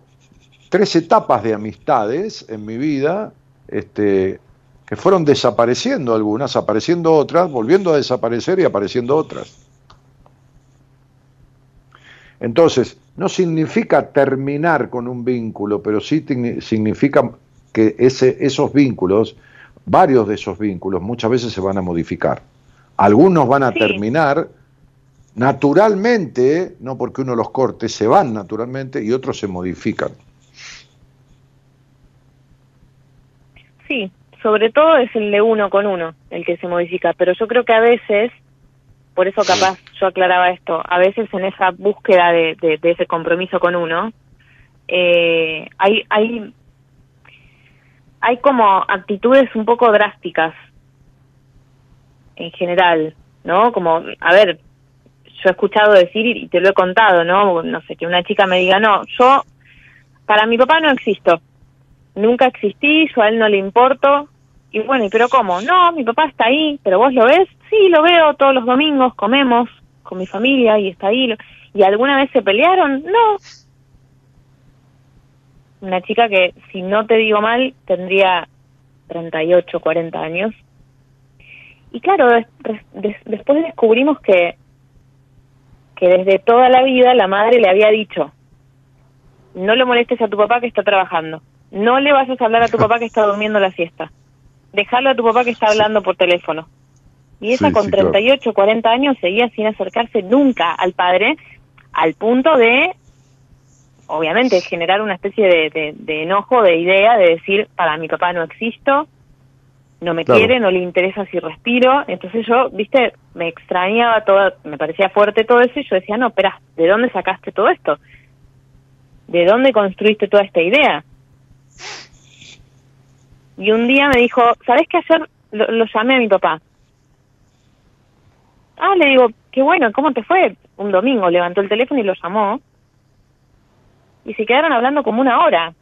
tres etapas de amistades en mi vida, este, que fueron desapareciendo algunas, apareciendo otras, volviendo a desaparecer y apareciendo otras. Entonces, no significa terminar con un vínculo, pero sí significa que ese, esos vínculos, varios de esos vínculos, muchas veces se van a modificar. Algunos van a terminar naturalmente, no porque uno los corte, se van naturalmente y otros se modifican. Sí, sobre todo es el de uno con uno el que se modifica, pero yo creo que a veces, por eso capaz yo aclaraba esto, a veces en esa búsqueda de, ese compromiso con uno, eh, hay, hay, hay como actitudes un poco drásticas en general, ¿no? Como, a ver, yo he escuchado decir y te lo he contado, ¿no? No sé, que una chica me diga, no, yo, para mi papá no existo, nunca existí, yo a él no le importo. Y bueno, ¿y pero cómo? No, mi papá está ahí, pero vos lo ves? Sí, lo veo todos los domingos, comemos con mi familia y está ahí. ¿Y alguna vez se pelearon? No. Una chica que, si no te digo mal, tendría 38, 40 años. Y claro, después descubrimos que, que desde toda la vida la madre le había dicho, no le molestes a tu papá que está trabajando no le vayas a hablar a tu papá que está durmiendo la siesta. Dejarlo a tu papá que está hablando por teléfono. Y ella con 38, 40 años seguía sin acercarse nunca al padre, al punto de, obviamente, generar una especie de, de, enojo, de idea, de decir, para mi papá no existo, no me quiere, no le interesa si respiro. Entonces yo, viste, me extrañaba todo, me parecía fuerte todo eso y yo decía, no, espera, ¿de dónde sacaste todo esto? ¿De dónde construiste toda esta idea? Y un día me dijo, ¿sabes qué hacer? Lo, llamé a mi papá. Ah, le digo, qué bueno, ¿cómo te fue? Un domingo levantó el teléfono y lo llamó. Y se quedaron hablando como una hora.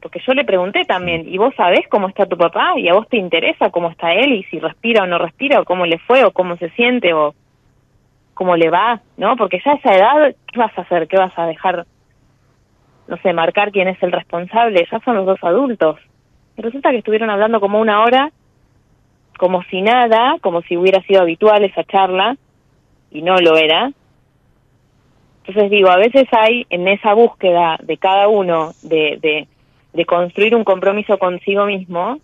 Porque yo le pregunté también, ¿y vos sabés cómo está tu papá? ¿Y a vos te interesa cómo está él? ¿Y si respira o no respira? ¿O cómo le fue? ¿O cómo se siente? ¿O cómo le va? ¿No? Porque ya a esa edad, ¿qué vas a hacer? ¿Qué vas a dejar? No sé, marcar quién es el responsable. Ya son los dos adultos. Y resulta que estuvieron hablando como una hora, como si nada, como si hubiera sido habitual esa charla, y no lo era. Entonces digo, a veces hay en esa búsqueda de cada uno de, de, construir un compromiso consigo mismo,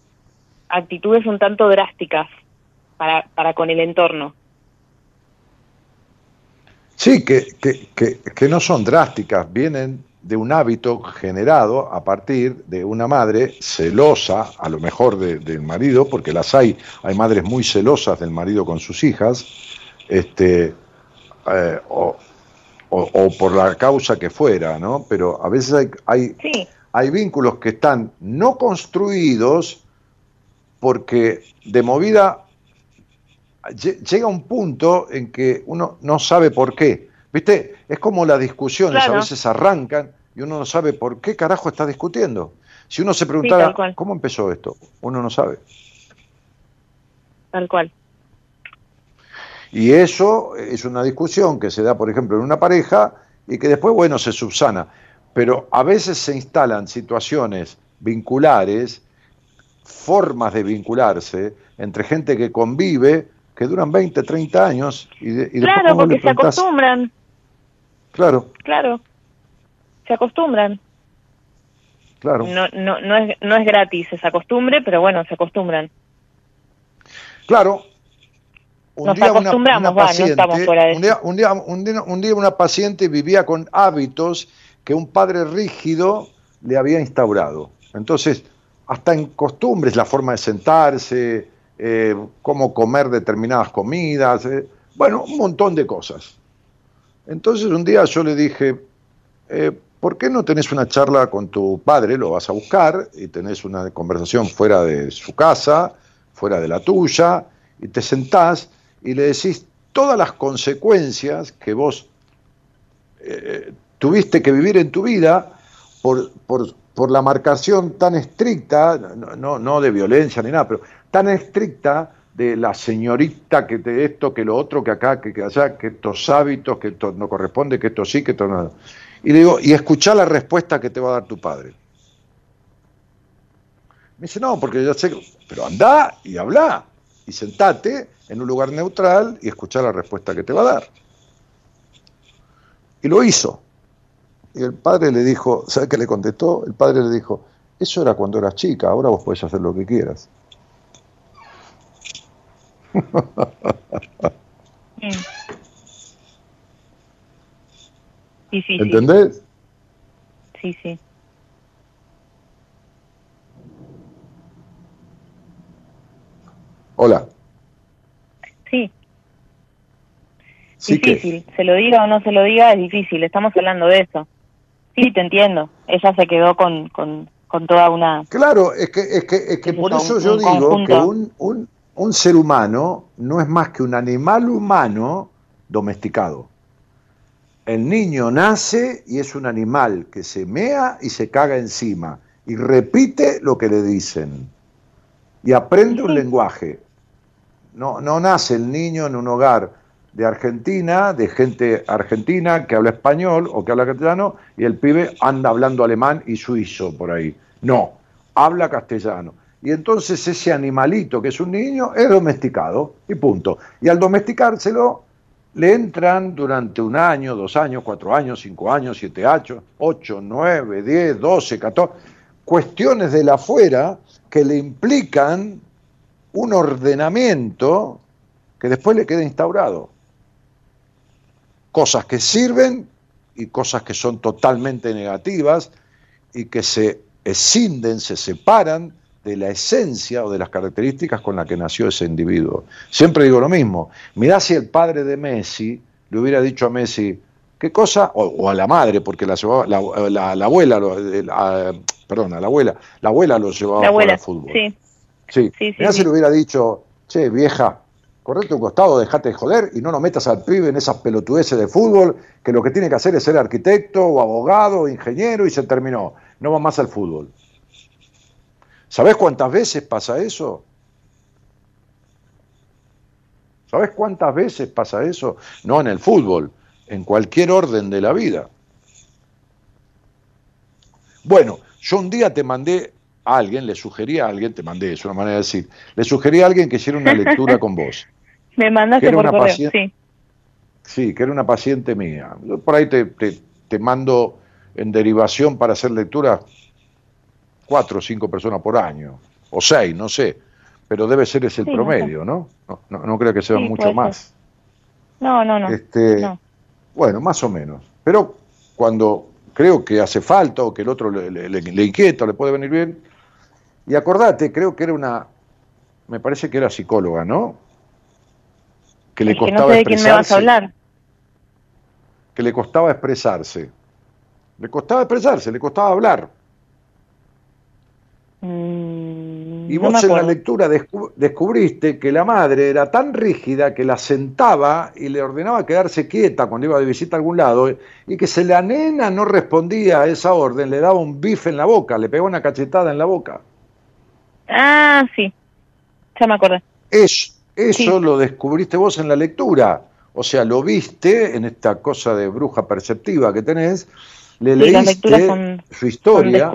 actitudes un tanto drásticas para, para con el entorno. Sí, que, que, que, que no son drásticas, vienen de un hábito generado a partir de una madre celosa, a lo mejor del marido, porque las hay, hay madres muy celosas del marido con sus hijas, este, eh, o, por la causa que fuera, ¿no? Pero a veces hay, hay, hay vínculos que están no construidos porque de movida llega un punto en que uno no sabe por qué. ¿Viste? Es como las discusiones, a veces arrancan y uno no sabe por qué carajo está discutiendo. Si uno se preguntara, ¿cómo empezó esto? Uno no sabe. Tal cual. Y eso es una discusión que se da, por ejemplo, en una pareja y que después, bueno, se subsana. Pero a veces se instalan situaciones vinculares, formas de vincularse entre gente que convive, que duran 20, 30 años. Y, y claro, porque se acostumbran. Claro. Claro. Se acostumbran. Claro. No, no, no, es, no es gratis esa costumbre, pero bueno, se acostumbran. Claro. Un Nos día acostumbramos, una, paciente, no estamos fuera de un día, un, día, un, día, un día una paciente vivía con hábitos que un padre rígido le había instaurado. Entonces, hasta en costumbres, la forma de sentarse, eh, cómo comer determinadas comidas, eh, bueno, un montón de cosas. Entonces un día yo le dije, eh, ¿por qué no tenés una charla con tu padre? Lo vas a buscar y tenés una conversación fuera de su casa, fuera de la tuya, y te sentás y le decís todas las consecuencias que vos eh, tuviste que vivir en tu vida por, por, por la marcación tan estricta, no, no, de violencia ni nada, pero tan estricta de la señorita que de esto, que lo otro, que acá, que, que allá, que estos hábitos, que esto no corresponde, que esto sí, que esto no. Y le digo, y escuchá la respuesta que te va a dar tu padre. Me dice, no, porque ya sé, pero anda y habla y sentate en un lugar neutral y escuchá la respuesta que te va a dar. Y lo hizo. Y el padre le dijo, ¿sabe qué le contestó? El padre le dijo, eso era cuando eras chica, ahora vos podés hacer lo que quieras. Sí, sí, ¿Entendés? Sí, sí. Hola. Sí. difícil, se lo diga o no se lo diga, es difícil, estamos hablando de eso. Sí, te entiendo, ella se quedó con, con, con toda una... Claro, es que, es que, es que por eso yo digo que un, un, un ser humano no es más que un animal humano domesticado. El niño nace y es un animal que se mea y se caga encima y repite lo que le dicen y aprende un lenguaje. No, no nace el niño en un hogar de Argentina, de gente argentina que habla español o que habla castellano, y el pibe anda hablando alemán y suizo por ahí. No, habla castellano. Y entonces ese animalito que es un niño es domesticado y punto. Y al domesticárselo le entran durante un año, dos años, cuatro años, cinco años, siete años, ocho, nueve, diez, doce, catorce, cuestiones de la afuera que le implican un ordenamiento que después le queda instaurado. Cosas que sirven y cosas que son totalmente negativas y que se escinden, se separan de la esencia o de las características con las que nació ese individuo. Siempre digo lo mismo, mirá si el padre de Messi le hubiera dicho a Messi, ¿qué cosa? O, a la madre, porque la, la, la, abuela, perdón, a la abuela, la abuela lo llevaba a jugar al fútbol. Sí. Sí, sí, si le hubiera dicho, che, vieja, correte un costado, dejate de joder y no nos metas al pibe en esas pelotudeces de fútbol, que lo que tiene que hacer es ser arquitecto o abogado o ingeniero y se terminó. No va más al fútbol. ¿Sabes cuántas veces pasa eso? ¿Sabes cuántas veces pasa eso? No en el fútbol, en cualquier orden de la vida. Bueno, yo un día te mandé a alguien, le sugerí a alguien, te mandé, es una manera de decir, le sugerí a alguien que hiciera una lectura con vos. Me mandaste por correo, sí. Sí, que era una paciente mía. por ahí te, te mando en derivación para hacer lectura cuatro o cinco personas por año, o seis, no sé, pero debe ser ese el promedio, ¿no? No, no, creo que sea mucho más. No, no, no, este, Bueno, más o menos. Pero cuando creo que hace falta o que el otro le, le, inquieta, le puede venir bien. Y acordate, creo que era una, me parece que era psicóloga, ¿no? Que le costaba que quién me vas a hablar. Que le costaba expresarse. Le costaba expresarse, le costaba hablar. Mm, y vos en la lectura descubriste que la madre era tan rígida que la sentaba y le ordenaba quedarse quieta cuando iba de visita a algún lado y que si la nena no respondía a esa orden le daba un bife en la boca, le pegó una cachetada en la boca. Ah, sí, ya me acordé. Eso, eso lo descubriste vos en la lectura, o sea, lo viste en esta cosa de bruja perceptiva que tenés, le leíste su historia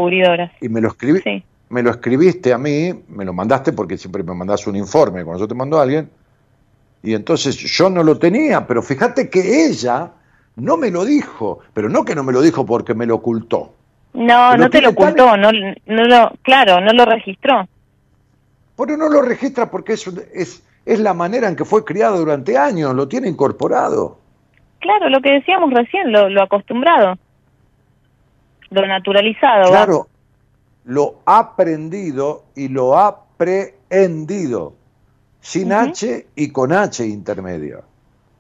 y me lo escribiste me lo escribiste a mí, me lo mandaste porque siempre me mandas un informe cuando yo te mando a alguien, y entonces yo no lo tenía, pero fíjate que ella no me lo dijo, pero no que no me lo dijo porque me lo ocultó. No, no te lo ocultó, no, no lo, claro, no lo registró. Pero no lo registra porque es, es, es la manera en que fue criado durante años, lo tiene incorporado. Claro, lo que decíamos recién, lo, lo acostumbrado, lo naturalizado. Claro, lo aprendido y lo aprehendido, sin H y con H intermedia.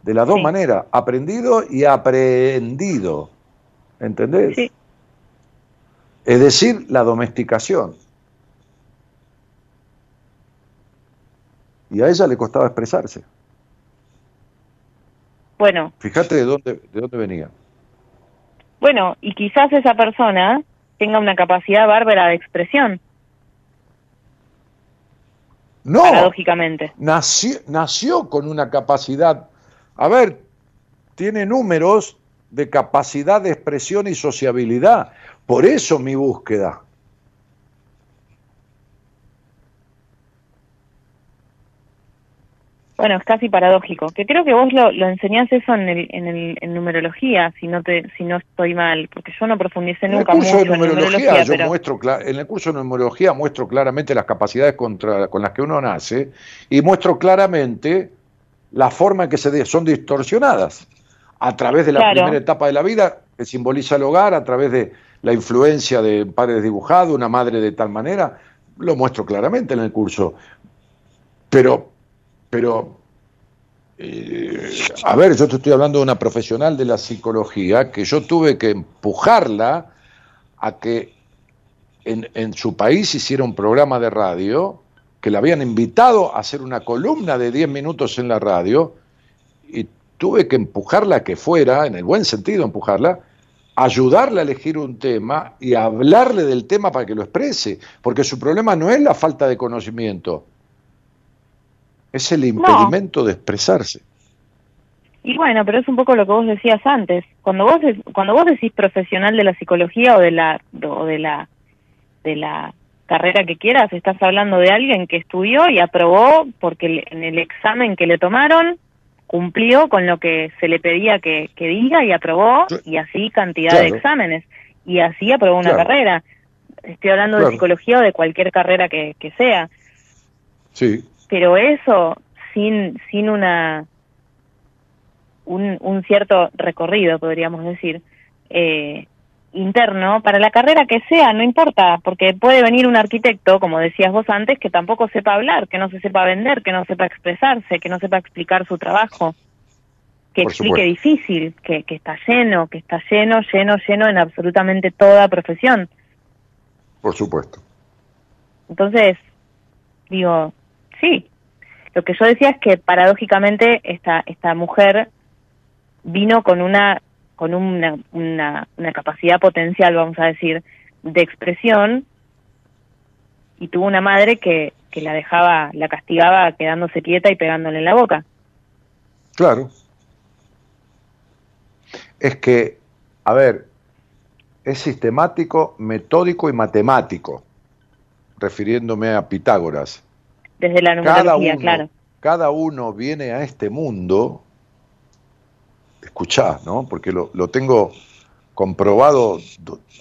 De las dos maneras, aprendido y aprehendido. ¿Entendés? Sí. Es decir, la domesticación. Y a ella le costaba expresarse. Bueno. Fíjate de dónde, de dónde venía. Bueno, y quizás esa persona tenga una capacidad bárbara de expresión. No. Paradójicamente. Nació, nació con una capacidad. A ver, tiene números de capacidad de expresión y sociabilidad. Por eso mi búsqueda. Bueno, es casi paradójico. Que creo que vos lo, lo enseñás eso en, el, en, el, en numerología, si no te, si no estoy mal, porque yo no profundicé nunca mucho en numerología. Yo muestro en el curso de numerología muestro claramente las capacidades contra, con las que uno nace y muestro claramente la forma en que se son distorsionadas a través de la primera etapa de la vida que simboliza el hogar, a través de la influencia de un padre dibujado, una madre de tal manera, lo muestro claramente en el curso. Pero pero, eh, a ver, yo te estoy hablando de una profesional de la psicología que yo tuve que empujarla a que en, su país hiciera un programa de radio, que la habían invitado a hacer una columna de 10 minutos en la radio, y tuve que empujarla a que fuera, en el buen sentido empujarla, ayudarle a elegir un tema y hablarle del tema para que lo exprese, porque su problema no es la falta de conocimiento, es el impedimento de expresarse. Y bueno, pero es un poco lo que vos decías antes. Cuando vos cuando vos decís profesional de la psicología o de la o de la de la carrera que quieras, estás hablando de alguien que estudió y aprobó porque en el examen que le tomaron cumplió con lo que se le pedía que, que diga y aprobó y así cantidad de exámenes y así aprobó una carrera. Estoy hablando de psicología o de cualquier carrera que, que sea. Sí pero eso sin, sin una un, un cierto recorrido, podríamos decir, eh, interno, para la carrera que sea, no importa, porque puede venir un arquitecto, como decías vos antes, que tampoco sepa hablar, que no se sepa vender, que no sepa expresarse, que no sepa explicar su trabajo, que explique difícil, que, que está lleno, que está lleno, lleno, lleno en absolutamente toda profesión. Por supuesto. Entonces, digo, sí. Lo que yo decía es que paradójicamente esta, esta mujer vino con una con una, una, capacidad potencial, vamos a decir, de expresión y tuvo una madre que, que la dejaba, la castigaba quedándose quieta y pegándole en la boca. Claro. Es que, a ver, es sistemático, metódico y matemático, refiriéndome a Pitágoras desde la numerología, claro. Cada uno viene a este mundo, escuchá, ¿no? Porque lo, lo tengo comprobado,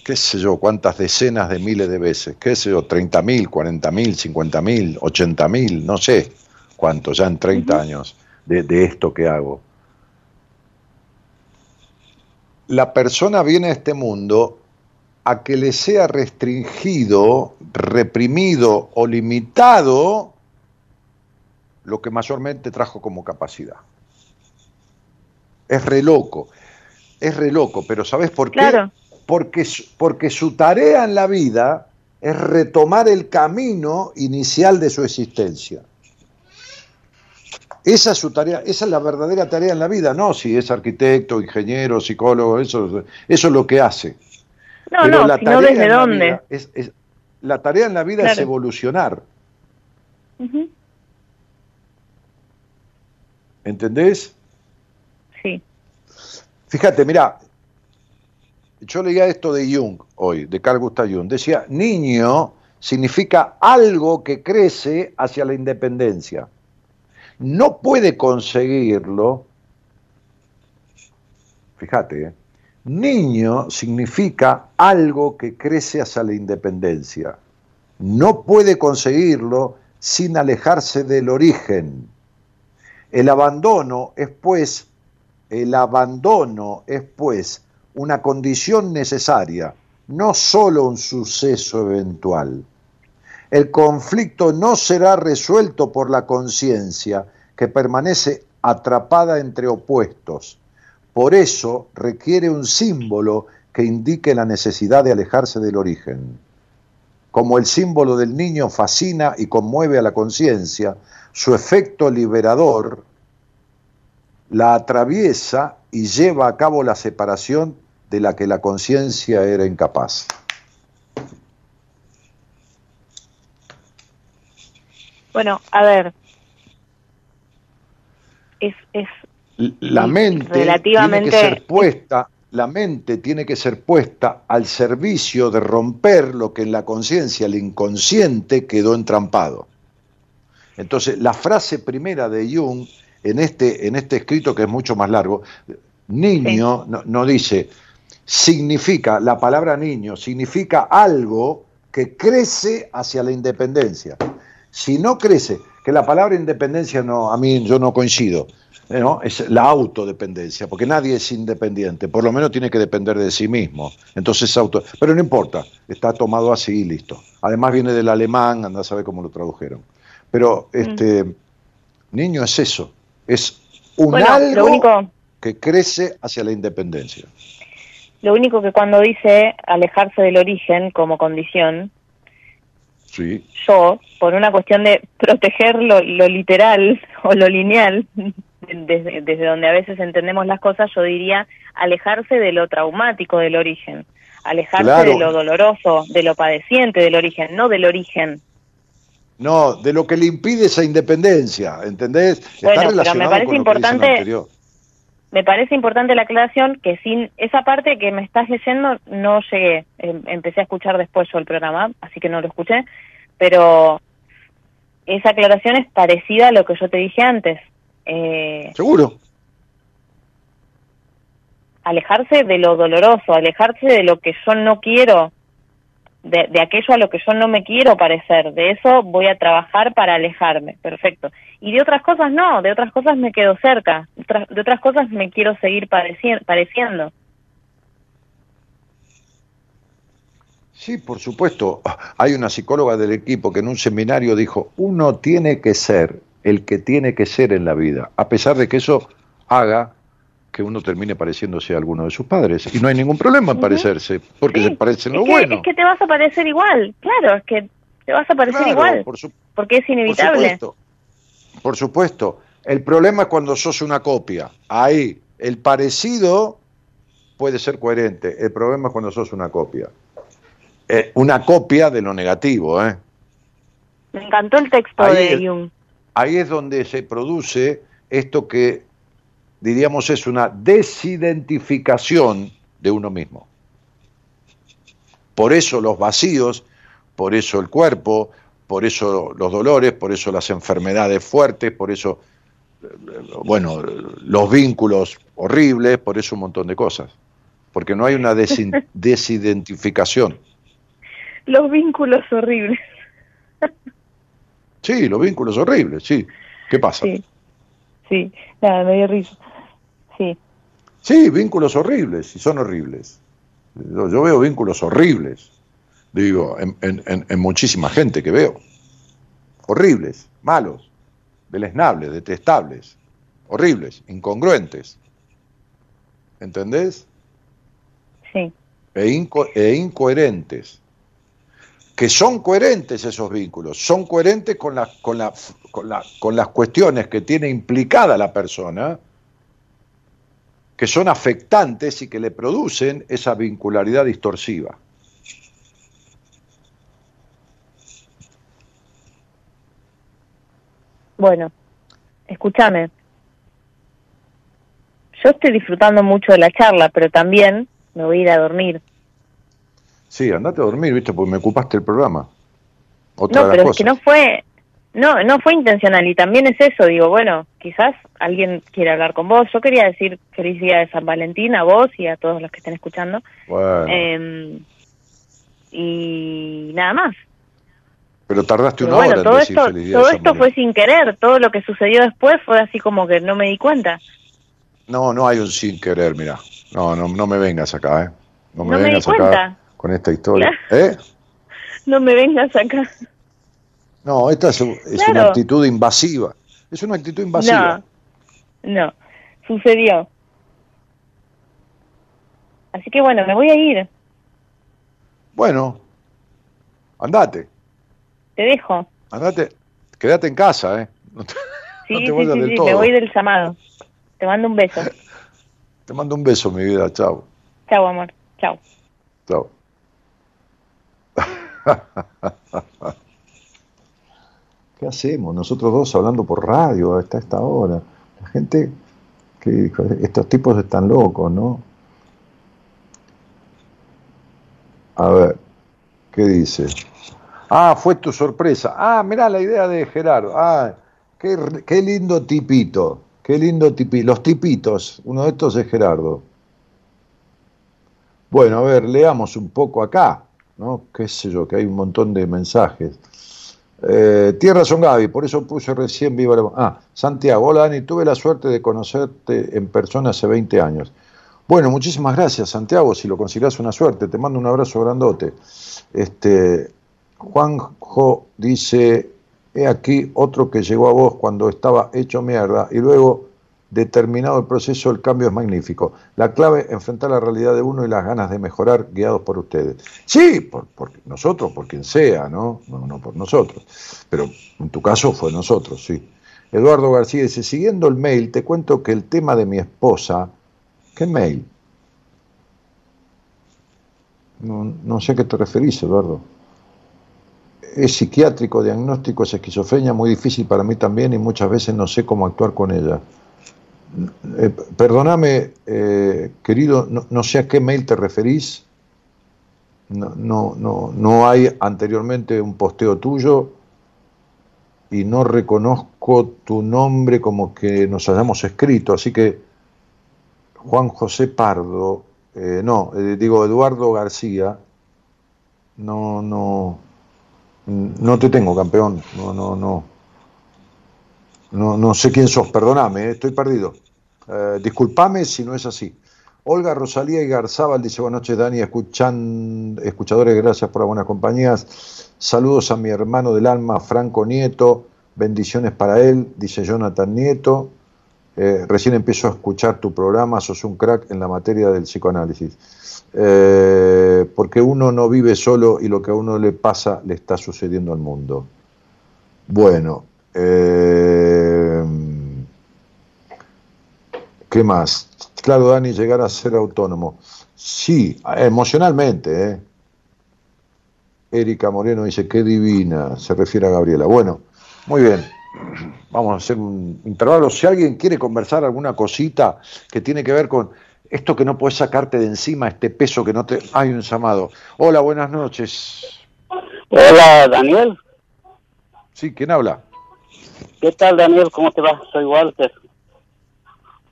qué sé yo, cuántas decenas de miles de veces, qué sé yo, 30 mil, 40 mil, 50 mil, 80 mil, no sé cuánto, ya en 30 años de, de esto que hago. La persona viene a este mundo a que le sea restringido, reprimido o limitado lo que mayormente trajo como capacidad. Es re loco, es re loco, pero ¿sabes por qué? Porque, porque su tarea en la vida es retomar el camino inicial de su existencia. Esa es su tarea, esa es la verdadera tarea en la vida, no si es arquitecto, ingeniero, psicólogo, eso, eso es lo que hace. No, no, la desde dónde. Es, la tarea en la vida es evolucionar. ¿Entendés? Sí. Fíjate, mira, yo leía esto de Jung hoy, de Carl Gustav Jung. Decía, niño significa algo que crece hacia la independencia. No puede conseguirlo. Fíjate, ¿eh? niño significa algo que crece hacia la independencia. No puede conseguirlo sin alejarse del origen. El abandono es pues, el abandono es pues una condición necesaria, no solo un suceso eventual. El conflicto no será resuelto por la conciencia, que permanece atrapada entre opuestos. Por eso requiere un símbolo que indique la necesidad de alejarse del origen. como el símbolo del niño fascina y conmueve a la conciencia, su efecto liberador la atraviesa y lleva a cabo la separación de la que la conciencia era incapaz. Bueno, a ver, es, es la mente relativamente... tiene que ser puesta, la mente tiene que ser puesta al servicio de romper lo que en la conciencia, el inconsciente, quedó entrampado. Entonces, la frase primera de Jung en este, en este escrito, que es mucho más largo, niño no, dice, significa, la palabra niño significa algo que crece hacia la independencia. Si no crece, que la palabra independencia no, a mí yo no coincido, ¿no? es la autodependencia, porque nadie es independiente, por lo menos tiene que depender de sí mismo. Entonces, auto, pero no importa, está tomado así y listo. Además viene del alemán, anda a saber cómo lo tradujeron. Pero mm. este niño es eso, es un algo que crece hacia la independencia. Lo único que cuando dice alejarse del origen como condición, sí. yo, por una cuestión de proteger lo, literal o lo lineal, desde, donde a veces entendemos las cosas, yo diría alejarse de lo traumático del origen, alejarse de lo doloroso, de lo padeciente del origen, no del origen. No, de lo que le impide esa independencia, ¿entendés? Está bueno, pero me parece importante. Me parece importante la aclaración que sin esa parte que me estás leyendo no llegué. Em, empecé a escuchar después yo el programa, así que no lo escuché. Pero esa aclaración es parecida a lo que yo te dije antes. Eh, Seguro. Alejarse de lo doloroso, alejarse de lo que yo no quiero de, aquello a lo que yo no me quiero parecer, de eso voy a trabajar para alejarme, perfecto. Y de otras cosas no, de otras cosas me quedo cerca, de otras cosas me quiero seguir pareciendo. Sí, por supuesto. Hay una psicóloga del equipo que en un seminario dijo, uno tiene que ser el que tiene que ser en la vida, a pesar de que eso haga que uno termine pareciéndose a alguno de sus padres. Y no hay ningún problema en parecerse, porque se parecen lo bueno. Es que te vas a parecer igual, claro, es que te vas a parecer igual, porque es inevitable. Por supuesto, por supuesto. El problema es cuando sos una copia. Ahí, el parecido puede ser coherente. El problema es cuando sos una copia. Eh, una copia de lo negativo, ¿eh? Me encantó el texto de Jung. Ahí es donde se produce esto que diríamos, es una desidentificación de uno mismo. Por eso los vacíos, por eso el cuerpo, por eso los dolores, por eso las enfermedades fuertes, por eso, bueno, los vínculos horribles, por eso un montón de cosas. Porque no hay una desidentificación. Los vínculos horribles. Sí, los vínculos horribles, sí. ¿Qué pasa? Sí, sí, nada, me dio risa. Sí. Vínculos horribles, y son horribles. Yo, veo vínculos horribles, digo, en, muchísima gente que veo. Horribles, malos, deleznables, detestables, horribles, incongruentes. ¿Entendés? Sí. E, e, incoherentes. Que son coherentes esos vínculos, son coherentes con, con, la, con, la, con las cuestiones que tiene implicada la persona que son afectantes y que le producen esa vincularidad distorsiva. Bueno, escúchame. Yo estoy disfrutando mucho de la charla, pero también me voy a ir a dormir. Sí, andate a dormir, viste, porque me ocupaste el programa. no, pero es que no fue, no, no fue intencional y también es eso, digo, bueno, quizás alguien quiere hablar con vos. Yo quería decir feliz día de San Valentín a vos y a todos los que estén escuchando. Em, y nada más. Pero tardaste una hora todo esto, Todo esto fue sin querer, todo lo que sucedió después fue así como que no me di cuenta. No, no hay un sin querer, mira. No, no, no me vengas acá, ¿eh? No me, vengas acá con esta historia. ¿Eh? No me vengas acá. No, esta es, una actitud invasiva. Es una actitud invasiva. No, no, sucedió. Así que bueno, me voy a ir. Bueno, Andate. Te dejo. Andate. Quédate en casa, ¿eh? sí, sí, sí, sí, me voy del llamado. Te mando un beso. Te mando un beso, mi vida. Chao. Chao, amor. Chao. Chao. ¿Qué hacemos? Nosotros dos hablando por radio hasta esta hora. La gente, que estos tipos están locos, ¿no? A ver, ¿qué dice? Ah, fue tu sorpresa. Ah, mirá la idea de Gerardo. Ah, qué, qué lindo tipito. Qué lindo tipito. Los tipitos. Uno de estos es Gerardo. Bueno, a ver, leamos un poco acá, ¿no? Qué sé yo, que hay un montón de mensajes. Eh, Tierra son Gaby, por eso puse recién viva la... Ah, Santiago, hola Dani, tuve la suerte de conocerte en persona hace 20 años. Bueno, muchísimas gracias Santiago, si lo consideras una suerte, te mando un abrazo grandote. Este, Juanjo dice, he aquí otro que llegó a vos cuando estaba hecho mierda y luego determinado el proceso, el cambio es magnífico. La clave, enfrentar la realidad de uno y las ganas de mejorar guiados por ustedes. Sí, por, nosotros, por quien sea, ¿no? ¿no? No por nosotros. Pero en tu caso fue nosotros, sí. Eduardo García dice, siguiendo el mail, te cuento que el tema de mi esposa, ¿qué mail? No, no sé a qué te referís, Eduardo. Es psiquiátrico, diagnóstico, es esquizofrenia, muy difícil para mí también y muchas veces no sé cómo actuar con ella. Eh, perdóname, eh, querido, no, sé a qué mail te referís. No, no, no, no hay anteriormente un posteo tuyo y no reconozco tu nombre como que nos hayamos escrito, así que Juan José Pardo, eh, no, digo Eduardo García, no, no, no te tengo campeón, no, no, no. No, no sé quién sos, perdóname, estoy perdido. Eh, disculpame si no es así. Olga Rosalía y Garzábal dice, buenas noches Dani, escuchan, escuchadores, gracias por las buenas compañías. Saludos a mi hermano del alma, Franco Nieto, bendiciones para él, dice Jonathan Nieto. Eh, recién empiezo a escuchar tu programa, sos un crack en la materia del psicoanálisis. Eh, porque uno no vive solo y lo que a uno le pasa le está sucediendo al mundo. Bueno, eh, ¿Qué más? Claro, Dani, llegar a ser autónomo. Sí, emocionalmente. ¿eh? Erika Moreno dice, qué divina, se refiere a Gabriela. Bueno, muy bien. Vamos a hacer un intervalo. Si alguien quiere conversar alguna cosita que tiene que ver con esto que no puedes sacarte de encima, este peso que no te... Hay un llamado. Hola, buenas noches. Hola, Daniel. Sí, ¿quién habla? ¿Qué tal, Daniel? ¿Cómo te va? Soy Walter.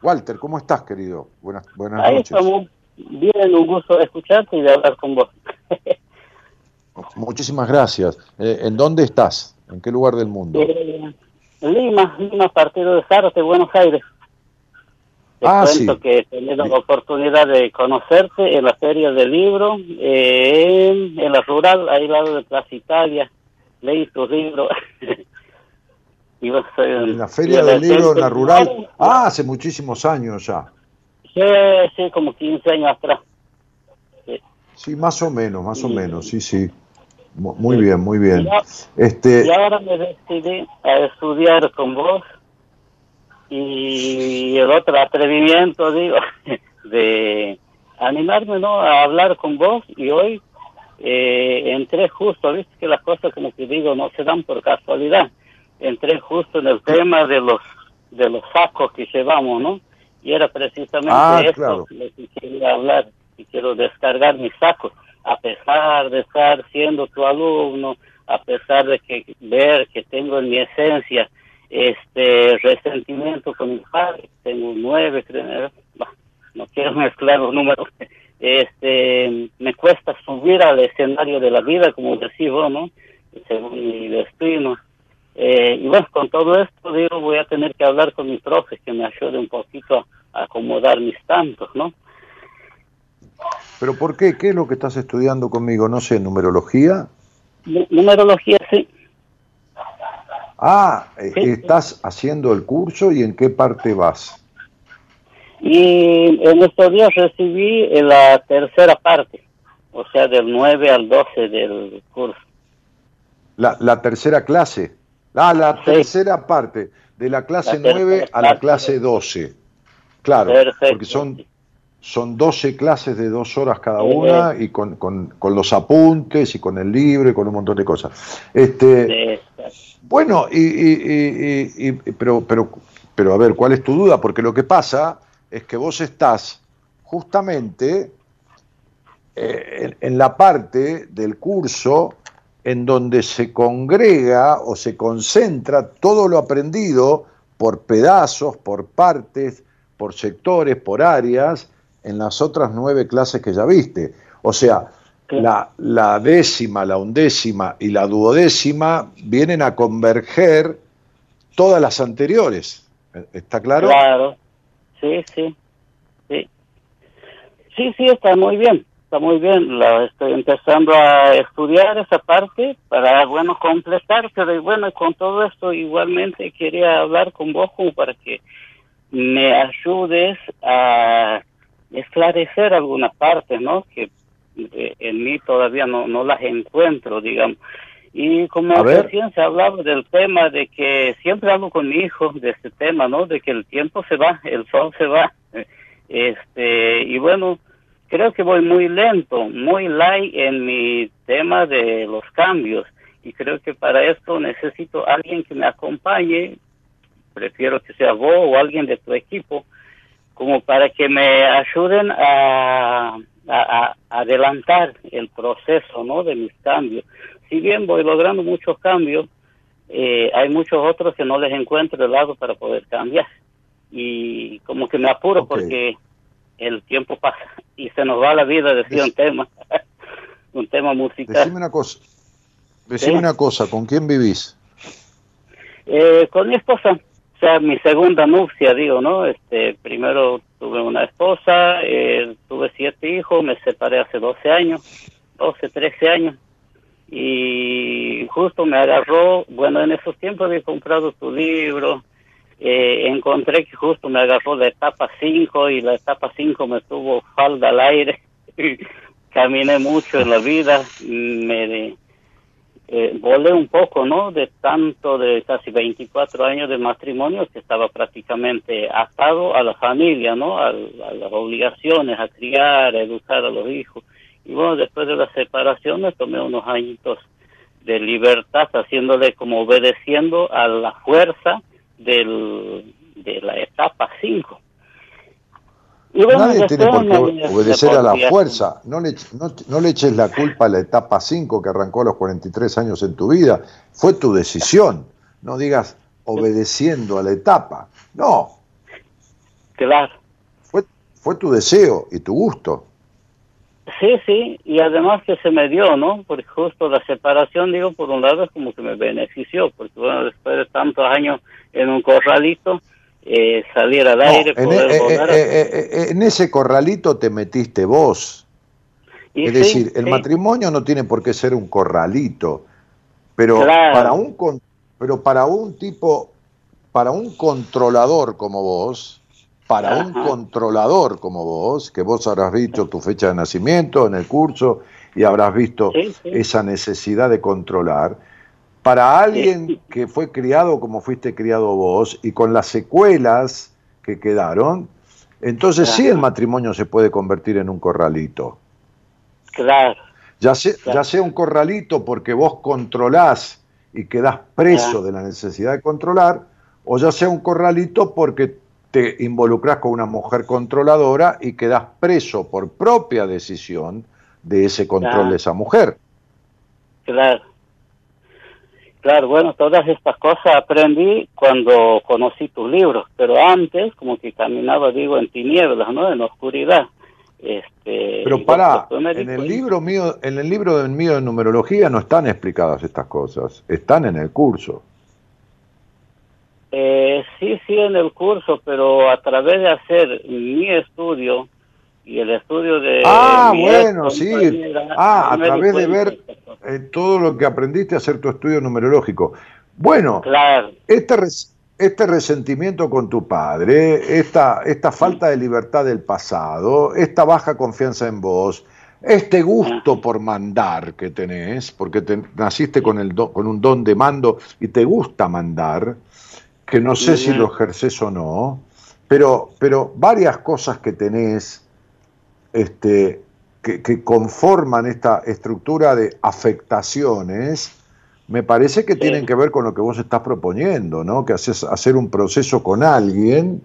Walter, ¿cómo estás, querido? Buenas, buenas Ahí noches. Estamos bien, un gusto de escucharte y de hablar con vos. Muchísimas gracias. Eh, ¿En dónde estás? ¿En qué lugar del mundo? Eh, Lima, Lima, partido de Zárate, Buenos Aires. Te ah, cuento que he tenido la oportunidad de conocerte en la Feria del Libro, eh, en la rural, ahí al lado de Plaza Italia. Leí tu libro. en la Feria del Libro, en la rural. Ah, hace muchísimos años ya. Sí, sí, como 15 años atrás. Sí, más o menos, más o menos, sí, sí. Muy bien, muy bien. este... y ahora me decidí a estudiar con vos y el otro atrevimiento, digo, de animarme ¿no? a hablar con vos y hoy eh, entré justo, viste que las cosas como que digo no se dan por casualidad entré justo en el tema de los de los sacos que llevamos, ¿no? Y era precisamente ah, esto lo que quería hablar y quiero descargar mis sacos, a pesar de estar siendo tu alumno, a pesar de que ver que tengo en mi esencia este resentimiento con mi padre, tengo nueve, creo, no quiero mezclar los números, este me cuesta subir al escenario de la vida, como decís vos, ¿no? Según mi destino eh, y bueno, con todo esto, digo, voy a tener que hablar con mis profes que me ayude un poquito a acomodar mis tantos, ¿no? ¿Pero por qué? ¿Qué es lo que estás estudiando conmigo? No sé, numerología. numerología, sí. Ah, eh, estás haciendo el curso y en qué parte vas. Y en estos días recibí la tercera parte, o sea, del 9 al 12 del curso. La, tercera clase. Ah, la tercera parte, de la clase 9 a la clase 12. Claro, porque son, son 12 clases de dos horas cada una y con, con, los apuntes y con el libro y con un montón de cosas. Este, bueno, y, y, y, pero, pero, pero a ver, ¿cuál es tu duda? Porque lo que pasa es que vos estás justamente eh, en, la parte del curso en donde se congrega o se concentra todo lo aprendido por pedazos, por partes, por sectores, por áreas, en las otras nueve clases que ya viste. O sea, la, la, décima, la undécima y la duodécima vienen a converger todas las anteriores. ¿Está claro? Claro, sí, sí. Sí, sí, sí está muy bien está muy bien, la estoy empezando a estudiar esa parte para, bueno, completar, pero bueno, con todo esto igualmente quería hablar con vos como para que me ayudes a esclarecer algunas partes, ¿no? Que en mí todavía no, no las encuentro, digamos. Y como recién se hablaba del tema de que siempre hablo con mi hijo de este tema, ¿no? De que el tiempo se va, el sol se va. Este, y bueno, creo que voy muy lento, muy light en mi tema de los cambios y creo que para esto necesito alguien que me acompañe, prefiero que sea vos o alguien de tu equipo, como para que me ayuden a, adelantar el proceso ¿no? de mis cambios. Si bien voy logrando muchos cambios, eh, hay muchos otros que no les encuentro el lado para poder cambiar. Y como que me apuro porque el tiempo pasa y se nos va la vida, decía un tema, un tema musical. Decime una cosa, decime una cosa, ¿con quién vivís? Eh, con mi esposa, o sea, mi segunda nupcia, digo, ¿no? Este, primero tuve una esposa, eh, tuve siete hijos, me separé hace 12 años, 12, 13 años, y justo me agarró, bueno, en esos tiempos había comprado tu libro, eh, encontré que justo me agarró la etapa 5 y la etapa 5 me tuvo falda al aire. Caminé mucho en la vida, me eh, volé un poco, ¿no? De tanto, de casi 24 años de matrimonio que estaba prácticamente atado a la familia, ¿no? A, a las obligaciones, a criar, a educar a los hijos. Y bueno, después de la separación me tomé unos añitos de libertad, haciéndole como obedeciendo a la fuerza del, de la etapa 5. Nadie tiene por qué obedecer a la fuerza. No le, no, le eches la culpa a la etapa 5 que arrancó a los 43 años en tu vida. Fue tu decisión. No digas obedeciendo a la etapa. No. Claro. Fue, fue tu deseo y tu gusto. Sí, sí, y además que se me dio, ¿no? Porque justo la separación, digo, por un lado es como que me benefició, porque bueno, después de tantos años en un corralito, eh, salir al aire, en, poder e, eh, eh, en ese corralito te metiste vos. es decir, el matrimonio no tiene por qué ser un corralito, pero para un pero para un tipo, para un controlador como vos, para un controlador como vos, que vos habrás visto tu fecha de nacimiento en el curso y habrás visto esa necesidad de controlar, para alguien que fue criado como fuiste criado vos y con las secuelas que quedaron, entonces sí el matrimonio se puede convertir en un corralito. Claro. Ya sea, ya sea un corralito porque vos controlás y quedás preso de la necesidad de controlar, o ya sea un corralito porque te involucras con una mujer controladora y quedas preso por propia decisión de ese control de esa mujer. Claro. Claro, bueno, todas estas cosas aprendí cuando conocí tus libros, pero antes como que caminaba, digo, en tinieblas, ¿no? En oscuridad. Este, pero para, en el libro mío, en el libro mío de numerología no están explicadas estas cosas, están en el curso. Eh, sí, sí, en el curso, pero a través de hacer mi estudio y el estudio de... Ah, bueno, sí. Ah, a través de ver eh, todo lo que aprendiste a hacer tu estudio numerológico. Bueno, claro. este, este resentimiento con tu padre, esta, esta falta de libertad del pasado, esta baja confianza en vos, este gusto por mandar que tenés, porque te, naciste con, el con un don de mando y te gusta mandar, que no sé si lo ejerces o no, pero, pero varias cosas que tenés este, que, conforman esta estructura de afectaciones, me parece que tienen que ver con lo que vos estás proponiendo, ¿no? Que haces hacer un proceso con alguien,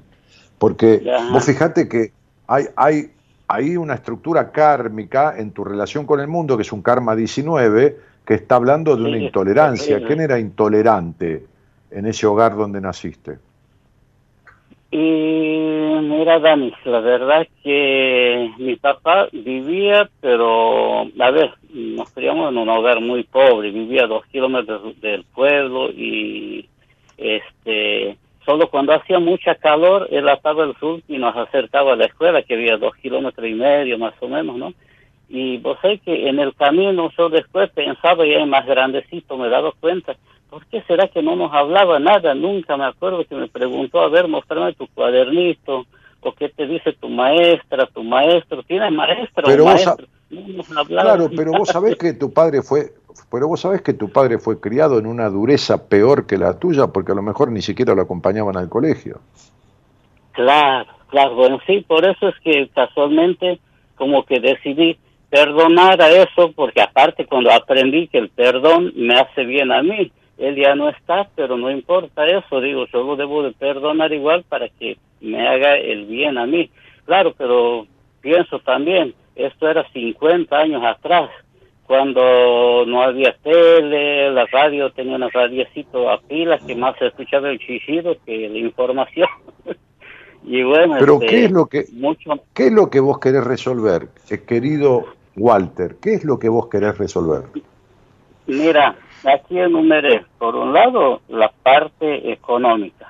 porque vos fijate que hay, hay, hay una estructura kármica en tu relación con el mundo, que es un karma 19, que está hablando de una intolerancia. ¿Quién era intolerante en ese hogar donde naciste? Y mira, Dani, la verdad que mi papá vivía, pero a ver, nos criamos en un hogar muy pobre, vivía dos kilómetros del pueblo y este solo cuando hacía mucha calor él ataba el sur y nos acercaba a la escuela que había dos kilómetros y medio más o menos, ¿no? Y vos sé que en el camino yo después pensaba ya más grandecito me dado cuenta ¿por qué será que no nos hablaba nada? Nunca me acuerdo que me preguntó, a ver, mostrame tu cuadernito, o qué te dice tu maestra, tu maestro, ¿tienes maestra pero maestro? claro, pero vos sabés que tu padre fue, pero vos sabés que tu padre fue criado en una dureza peor que la tuya, porque a lo mejor ni siquiera lo acompañaban al colegio. Claro, claro, bueno, sí, por eso es que casualmente como que decidí perdonar a eso, porque aparte cuando aprendí que el perdón me hace bien a mí, él ya no está, pero no importa eso, digo, yo lo debo de perdonar igual para que me haga el bien a mí. Claro, pero pienso también, esto era 50 años atrás, cuando no había tele, la radio tenía un radiecito a pilas que más se escuchaba el chillido que la información. y bueno, pero este, ¿qué es lo que mucho... qué es lo que vos querés resolver, querido Walter? ¿Qué es lo que vos querés resolver? Mira, aquí enumeré, por un lado, la parte económica.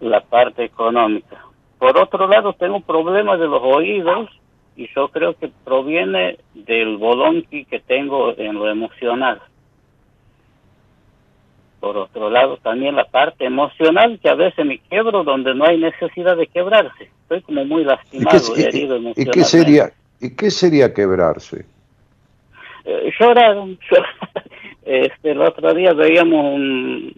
La parte económica. Por otro lado, tengo problemas de los oídos y yo creo que proviene del bolonqui que tengo en lo emocional. Por otro lado, también la parte emocional, que a veces me quiebro donde no hay necesidad de quebrarse. Estoy como muy lastimado, ¿Y herido emocionalmente. ¿Y qué sería, ¿y qué sería quebrarse? Eh, lloraron, Este, el otro día veíamos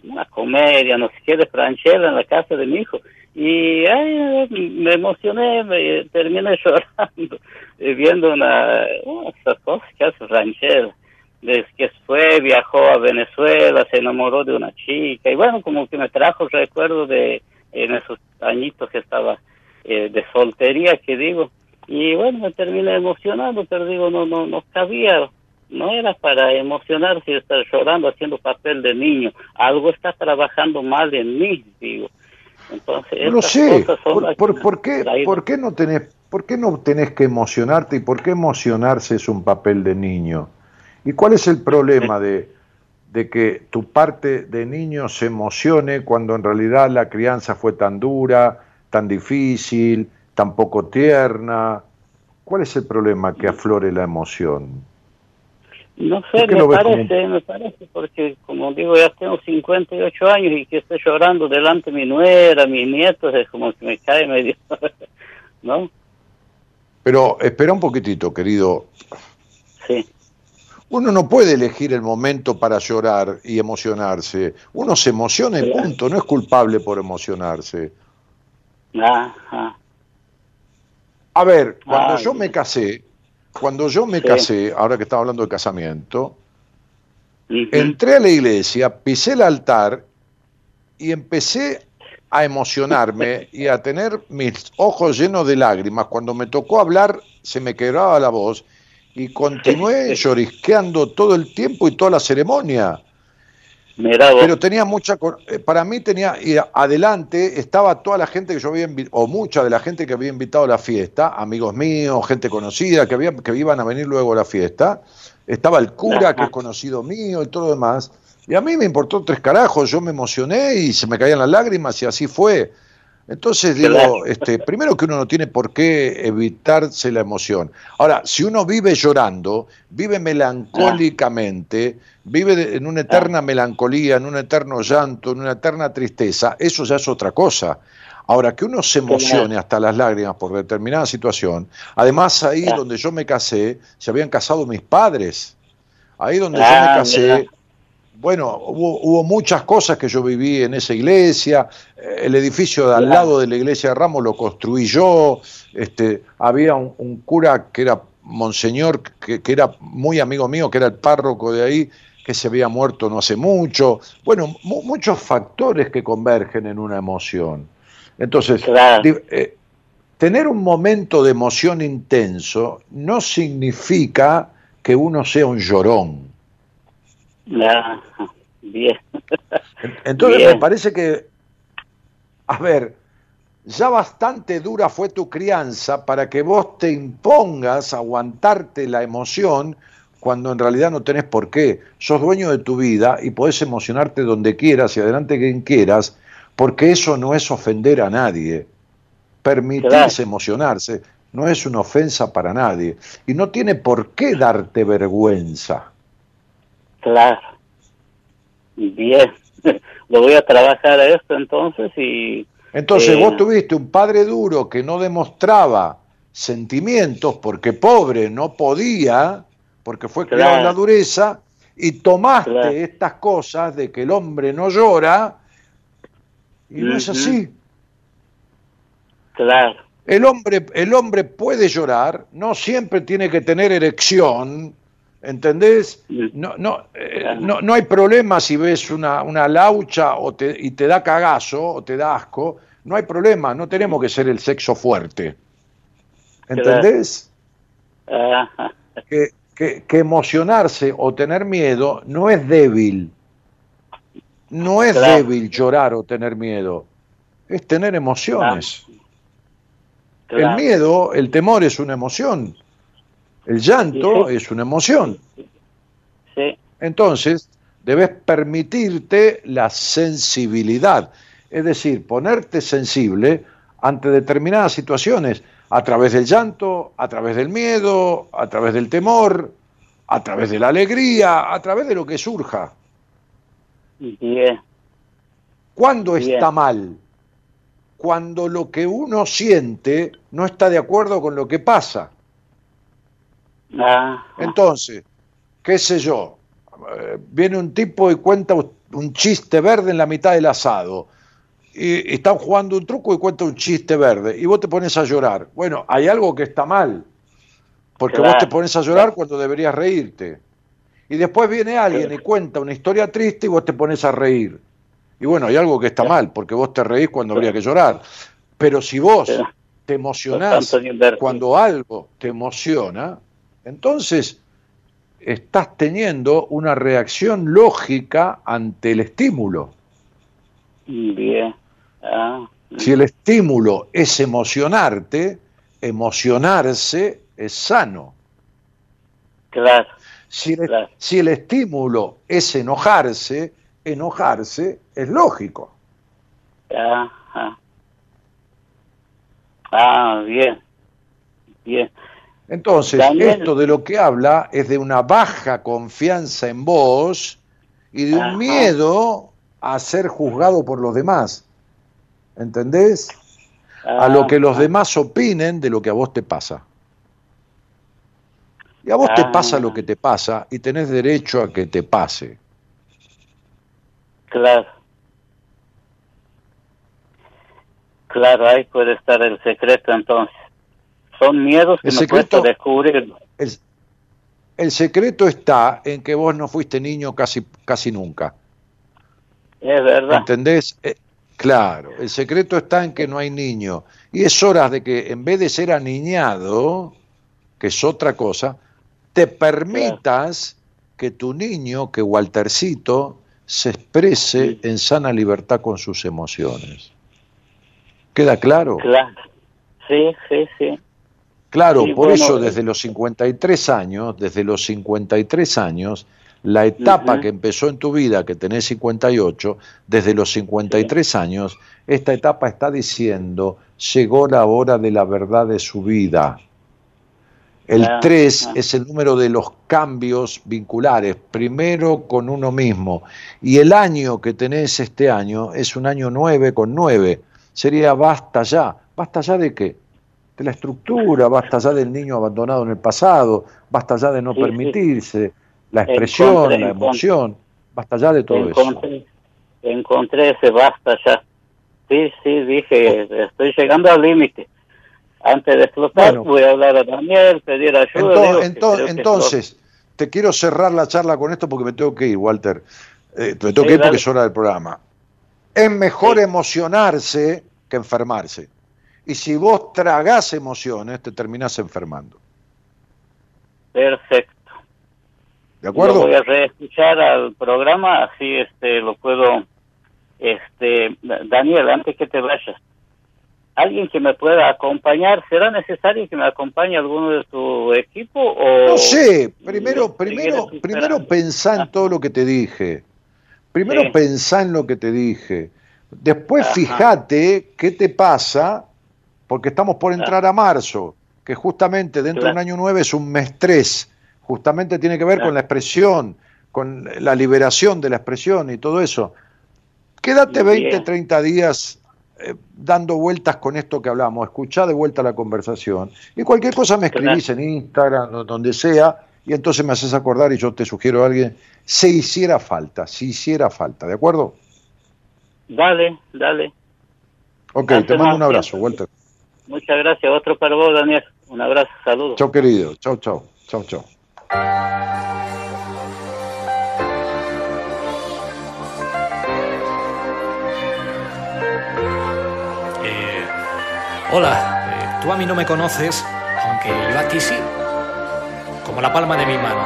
una comedia, no sé qué, de Franchella en la casa de mi hijo. Y ay, me emocioné, me terminé llorando, eh, viendo una, esas cosas que hace Franchella. Desde que fue, viajó a Venezuela, se enamoró de una chica. Y bueno, como que me trajo recuerdo de en esos añitos que estaba eh, de soltería, que digo. Y bueno, me terminé emocionando, pero digo, no, no, no cabía no era para emocionarse y estar llorando haciendo papel de niño. Algo está trabajando mal en mí, digo. Entonces, no sé, por, qué, ¿por, qué no tenés, ¿por qué no tenés que emocionarte y por qué emocionarse es un papel de niño? ¿Y cuál es el problema de, de que tu parte de niño se emocione cuando en realidad la crianza fue tan dura, tan difícil, tan poco tierna? ¿Cuál es el problema que aflore la emoción? No sé, me parece, me parece, porque como digo, ya tengo 58 años y que estoy llorando delante de mi nuera, mis nietos, es como que me cae medio, ¿no? Pero espera un poquitito, querido. Sí. Uno no puede elegir el momento para llorar y emocionarse. Uno se emociona y punto, no es culpable por emocionarse. Ajá. A ver, cuando yo me casé, cuando yo me casé, ahora que estaba hablando de casamiento, entré a la iglesia, pisé el altar y empecé a emocionarme y a tener mis ojos llenos de lágrimas. Cuando me tocó hablar, se me quebraba la voz y continué llorisqueando todo el tiempo y toda la ceremonia. Pero tenía mucha, eh, para mí tenía, y adelante estaba toda la gente que yo había o mucha de la gente que había invitado a la fiesta, amigos míos, gente conocida que, había, que iban a venir luego a la fiesta, estaba el cura que es conocido mío y todo lo demás, y a mí me importó tres carajos, yo me emocioné y se me caían las lágrimas y así fue. Entonces digo, este, primero que uno no tiene por qué evitarse la emoción. Ahora, si uno vive llorando, vive melancólicamente, vive en una eterna melancolía, en un eterno llanto, en una eterna tristeza, eso ya es otra cosa. Ahora, que uno se emocione hasta las lágrimas por determinada situación, además ahí donde yo me casé, se habían casado mis padres. Ahí donde yo me ah, casé, bueno, hubo, muchas cosas que yo viví en esa iglesia, eh, el edificio de al lado de la iglesia de Ramos lo construí yo, este, había un, cura que era monseñor, que, era muy amigo mío, que era el párroco de ahí, que se había muerto no hace mucho, bueno, muchos factores que convergen en una emoción. Entonces, eh, tener un momento de emoción intenso no significa que uno sea un llorón. Bien. Entonces me parece que, a ver, ya bastante dura fue tu crianza para que vos te impongas a aguantarte la emoción cuando en realidad no tenés por qué. Sos dueño de tu vida y podés emocionarte donde quieras y adelante quien quieras, porque eso no es ofender a nadie. Permitirse emocionarse no es una ofensa para nadie y no tiene por qué darte vergüenza. Claro. Bien. Lo voy a trabajar a esto entonces y... Entonces vos eh, tuviste un padre duro que no demostraba sentimientos porque pobre no podía, porque fue criado en la dureza, y tomaste estas cosas de que el hombre no llora y no es así. Claro. El hombre, el hombre puede llorar, no siempre tiene que tener erección, ¿entendés? No, no, eh, no, no, hay problema si ves una, una laucha o te, y te da cagazo o te da asco, no hay problema, no tenemos que ser el sexo fuerte. ¿Entendés? Que, que, que, emocionarse o tener miedo no es débil. No es débil llorar o tener miedo, es tener emociones. El miedo, el temor es una emoción, el llanto es una emoción. Entonces, debes permitirte la sensibilidad, es decir, ponerte sensible ante determinadas situaciones, a través del llanto, a través del miedo, a través del temor, a través de la alegría, a través de lo que surja. Bien. ¿Cuándo está mal? Cuando lo que uno siente no está de acuerdo con lo que pasa. Ah. Entonces, qué sé yo, eh, viene un tipo y cuenta un chiste verde en la mitad del asado. Y, están jugando un truco y cuenta un chiste verde. Y vos te pones a llorar. Bueno, hay algo que está mal. Porque vos te pones a llorar cuando deberías reírte y después viene alguien y cuenta una historia triste y vos te pones a reír. Y bueno, hay algo que está mal, porque vos te reís cuando habría que llorar. Pero si vos te emocionás cuando algo te emociona, entonces estás teniendo una reacción lógica ante el estímulo. Bien. Ah. Si el estímulo es emocionarte, emocionarse es sano. Claro. Si el, estímulo es enojarse, enojarse es lógico. Ah, bien. Bien. Entonces, esto de lo que habla es de una baja confianza en vos y de un miedo a ser juzgado por los demás. ¿Entendés? a lo que los demás opinen de lo que a vos te pasa. Y a vos te pasa lo ah. que te pasa y tenés derecho a que te pase. Claro. Claro, ahí puede estar el secreto entonces. Son miedos que el no secreto, descubrir. El, el, secreto está en que vos no fuiste niño casi, casi nunca. Es verdad. ¿Entendés? Eh, claro, el secreto está en que no hay niño. Y es hora de que en vez de ser aniñado, que es otra cosa, te permitas que tu niño, que Waltercito, se exprese en sana libertad con sus emociones. ¿Queda claro? Claro. Sí, sí, sí. Claro, por eso desde los 53 años, desde los 53 años, la etapa que empezó en tu vida, que tenés 58, desde los 53 años, esta etapa está diciendo, llegó la hora de la verdad de su vida. El 3 es el número de los cambios vinculares, primero con uno mismo. Y el año que tenés este año es un año 9 con 9. sería basta ya. ¿Basta ya de qué? De la estructura, basta ya del niño abandonado en el pasado, basta ya de no permitirse, la expresión, la emoción, basta ya de todo eso. Encontré ese basta ya. Sí, sí, dije, estoy llegando al límite. Antes de explotar, voy a hablar a Daniel, pedir ayuda. entonces, te quiero cerrar la charla con esto porque me tengo que ir, Walter. Eh, me tengo que ir porque es hora del programa. Es mejor emocionarse que enfermarse. Y si vos tragás emociones, te terminás enfermando. Perfecto. ¿De acuerdo? voy a reescuchar al programa, así este lo puedo. Este, Daniel, antes que te vayas, alguien que me pueda acompañar, ¿será necesario que me acompañe alguno de tu equipo o No sé, primero primero primero pensá en todo lo que te dije. Primero pensá en lo que te dije. Después fíjate qué te pasa porque estamos por entrar a marzo, que justamente dentro de un año nueve es un mes tres, justamente tiene que ver con la expresión, con la liberación de la expresión y todo eso. Quédate 20, 30 días eh, dando vueltas con esto que hablamos, escuchá de vuelta la conversación. Y cualquier cosa me escribís en Instagram, donde sea, y entonces me haces acordar y yo te sugiero a alguien, si hiciera falta, si hiciera falta, ¿de acuerdo? Dale, dale. Ok, te mando un abrazo, Walter. Muchas gracias, otro para vos, Daniel. Un abrazo, saludos. Chao, querido. Chao, chao. Chao, chao. Hola, eh, tú a mí no me conoces, aunque yo a ti sí, como la palma de mi mano.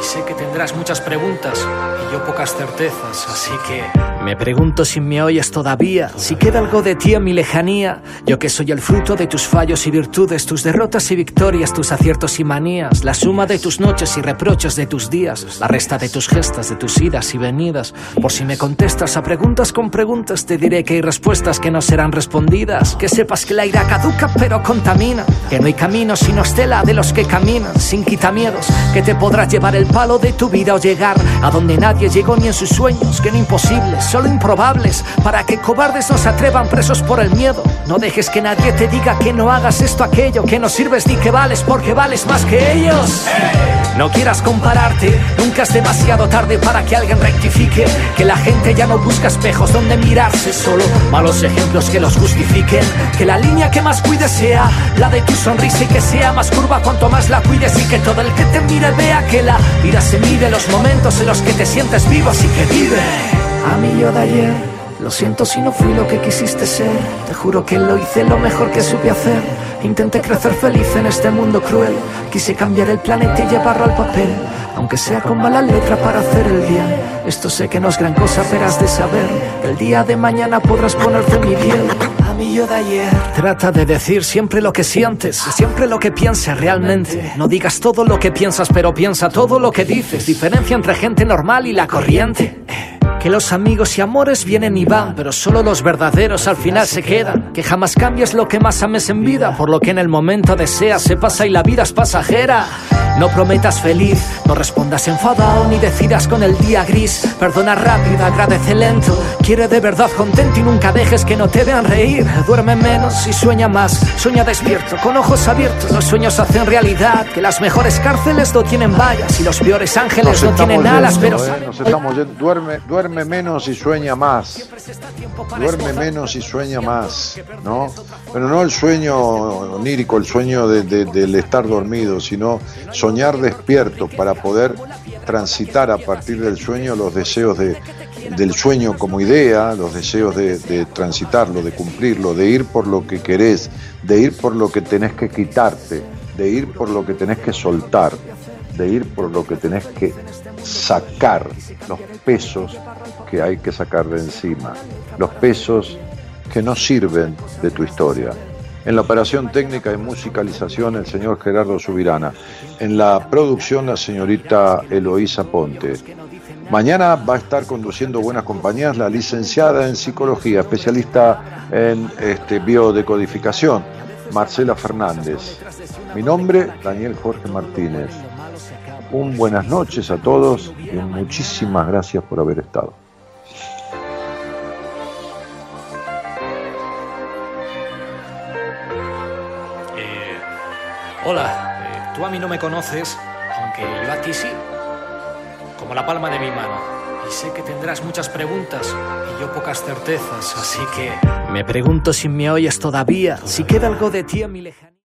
Y sé que tendrás muchas preguntas y yo pocas certezas, así que... Me pregunto si me oyes todavía, si queda algo de ti en mi lejanía. Yo que soy el fruto de tus fallos y virtudes, tus derrotas y victorias, tus aciertos y manías, la suma de tus noches y reproches de tus días, la resta de tus gestas, de tus idas y venidas. Por si me contestas a preguntas con preguntas, te diré que hay respuestas que no serán respondidas. Que sepas que la ira caduca pero contamina, que no hay camino sino estela de los que caminan, sin quitamiedos, que te podrás llevar el palo de tu vida o llegar a donde nadie llegó ni en sus sueños, que no imposibles, solo improbables, para que cobardes no se atrevan presos por el miedo. No dejes que nadie te diga que no hagas esto, aquello, que no sirves ni que vales porque vales más que ellos. No quieras compararte, nunca es demasiado tarde para que alguien rectifique, que la gente ya no busca espejos donde mirarse, solo malos ejemplos que los justifiquen, que la línea que más cuides sea la de tu sonrisa y que sea más curva cuanto más la cuides y que todo el que te mire vea que la Vida se mide los momentos en los que te sientes vivo, así que vive. A mí yo de ayer, lo siento si no fui lo que quisiste ser. Te juro que lo hice lo mejor que supe hacer. Intenté crecer feliz en este mundo cruel. Quise cambiar el planeta y llevarlo al papel. Aunque sea con mala letra para hacer el bien. Esto sé que no es gran cosa, pero has de saber el día de mañana podrás ponerte mi piel. Trata de decir siempre lo que sientes, siempre lo que pienses realmente. No digas todo lo que piensas, pero piensa todo lo que dices. Diferencia entre gente normal y la corriente. Que los amigos y amores vienen y van, pero solo los verdaderos al final se quedan. Que jamás cambies lo que más ames en vida, por lo que en el momento deseas se pasa y la vida es pasajera. No prometas feliz, no respondas enfadado ni decidas con el día gris. Perdona rápido, agradece lento. Quiere de verdad contento y nunca dejes que no te vean reír. Duerme menos y sueña más. Sueña despierto, con ojos abiertos. Los sueños hacen realidad. Que las mejores cárceles no tienen vallas y los peores ángeles no tienen alas, pero. ¿eh? Nos estamos Duerme, duerme menos y sueña más. Duerme menos y sueña más, ¿no? Pero no el sueño onírico, el sueño del estar dormido, sino soñar despierto para poder transitar a partir del sueño los deseos de, del sueño como idea, los deseos de, transitarlo, de cumplirlo, de ir por lo que querés, de ir por lo que tenés que quitarte, de ir por lo que tenés que soltar, de ir por lo que tenés que sacar, los pesos que hay que sacar de encima, los pesos que no sirven de tu historia. En la operación técnica y musicalización el señor Gerardo Subirana. En la producción la señorita Eloísa Ponte. Mañana va a estar conduciendo Buenas Compañías la licenciada en psicología, especialista en este, biodecodificación, Marcela Fernández. Mi nombre, Daniel Jorge Martínez. Un buenas noches a todos y muchísimas gracias por haber estado. Hola, eh, tú a mí no me conoces, aunque yo a ti sí. Como la palma de mi mano. Y sé que tendrás muchas preguntas y yo pocas certezas, así que me pregunto si me oyes todavía, si queda algo de ti a mi lejano.